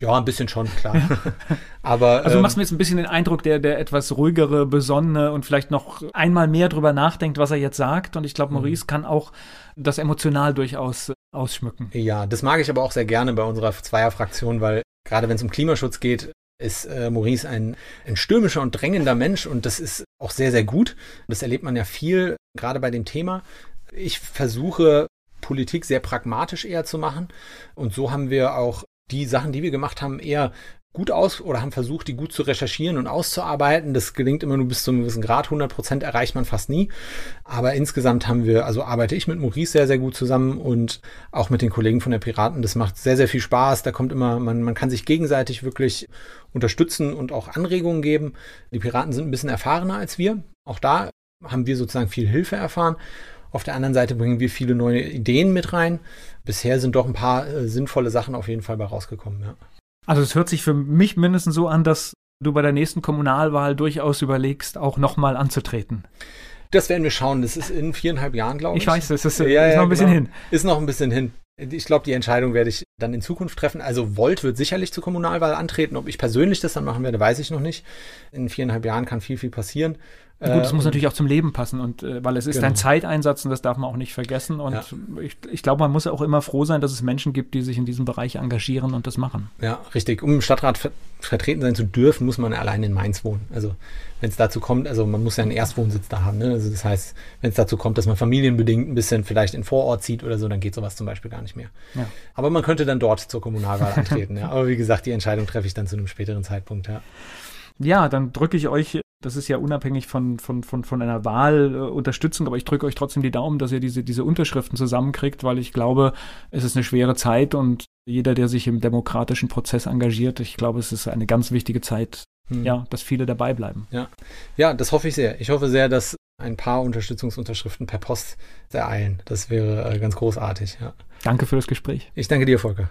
Ja, ein bisschen schon, klar. <laughs> Aber, also du machst ähm, mir jetzt ein bisschen den Eindruck, der, der etwas ruhigere, besonnene und vielleicht noch einmal mehr drüber nachdenkt, was er jetzt sagt. Und ich glaube, mhm. Maurice mhm. kann auch das emotional durchaus ausschmücken. Ja, das mag ich aber auch sehr gerne bei unserer Zweierfraktion, weil gerade wenn es um Klimaschutz geht, ist äh, Maurice ein, ein stürmischer und drängender Mensch und das ist auch sehr, sehr gut. Das erlebt man ja viel, gerade bei dem Thema. Ich versuche Politik sehr pragmatisch eher zu machen. Und so haben wir auch die Sachen, die wir gemacht haben, eher gut aus oder haben versucht, die gut zu recherchieren und auszuarbeiten. Das gelingt immer nur bis zu einem gewissen Grad. 100 Prozent erreicht man fast nie. Aber insgesamt haben wir, also arbeite ich mit Maurice sehr, sehr gut zusammen und auch mit den Kollegen von der Piraten. Das macht sehr, sehr viel Spaß. Da kommt immer, man, man kann sich gegenseitig wirklich unterstützen und auch Anregungen geben. Die Piraten sind ein bisschen erfahrener als wir. Auch da haben wir sozusagen viel Hilfe erfahren. Auf der anderen Seite bringen wir viele neue Ideen mit rein. Bisher sind doch ein paar äh, sinnvolle Sachen auf jeden Fall bei rausgekommen. Ja. Also es hört sich für mich mindestens so an, dass du bei der nächsten Kommunalwahl durchaus überlegst, auch nochmal anzutreten. Das werden wir schauen. Das ist in viereinhalb Jahren, glaube ich. Ich weiß, das ist, ja, ist noch ein bisschen genau. hin. Ist noch ein bisschen hin. Ich glaube, die Entscheidung werde ich dann in Zukunft treffen. Also Volt wird sicherlich zur Kommunalwahl antreten. Ob ich persönlich das dann machen werde, weiß ich noch nicht. In viereinhalb Jahren kann viel, viel passieren. Gut, es muss natürlich auch zum Leben passen und äh, weil es ist genau. ein Zeiteinsatz und das darf man auch nicht vergessen. Und ja. ich, ich glaube, man muss auch immer froh sein, dass es Menschen gibt, die sich in diesem Bereich engagieren und das machen. Ja, richtig. Um im Stadtrat ver vertreten sein zu dürfen, muss man allein in Mainz wohnen. Also wenn es dazu kommt, also man muss ja einen Erstwohnsitz da haben. Ne? Also das heißt, wenn es dazu kommt, dass man familienbedingt ein bisschen vielleicht in Vorort zieht oder so, dann geht sowas zum Beispiel gar nicht mehr. Ja. Aber man könnte dann dort zur Kommunalwahl antreten. ja. Aber wie gesagt, die Entscheidung treffe ich dann zu einem späteren Zeitpunkt. Ja. Ja, dann drücke ich euch das ist ja unabhängig von, von, von, von einer Wahlunterstützung, aber ich drücke euch trotzdem die Daumen, dass ihr diese, diese Unterschriften zusammenkriegt, weil ich glaube, es ist eine schwere Zeit und jeder, der sich im demokratischen Prozess engagiert, ich glaube, es ist eine ganz wichtige Zeit, hm. ja, dass viele dabei bleiben. Ja. ja, das hoffe ich sehr. Ich hoffe sehr, dass ein paar Unterstützungsunterschriften per Post ereilen. Das wäre äh, ganz großartig. Ja. Danke für das Gespräch. Ich danke dir, Volker.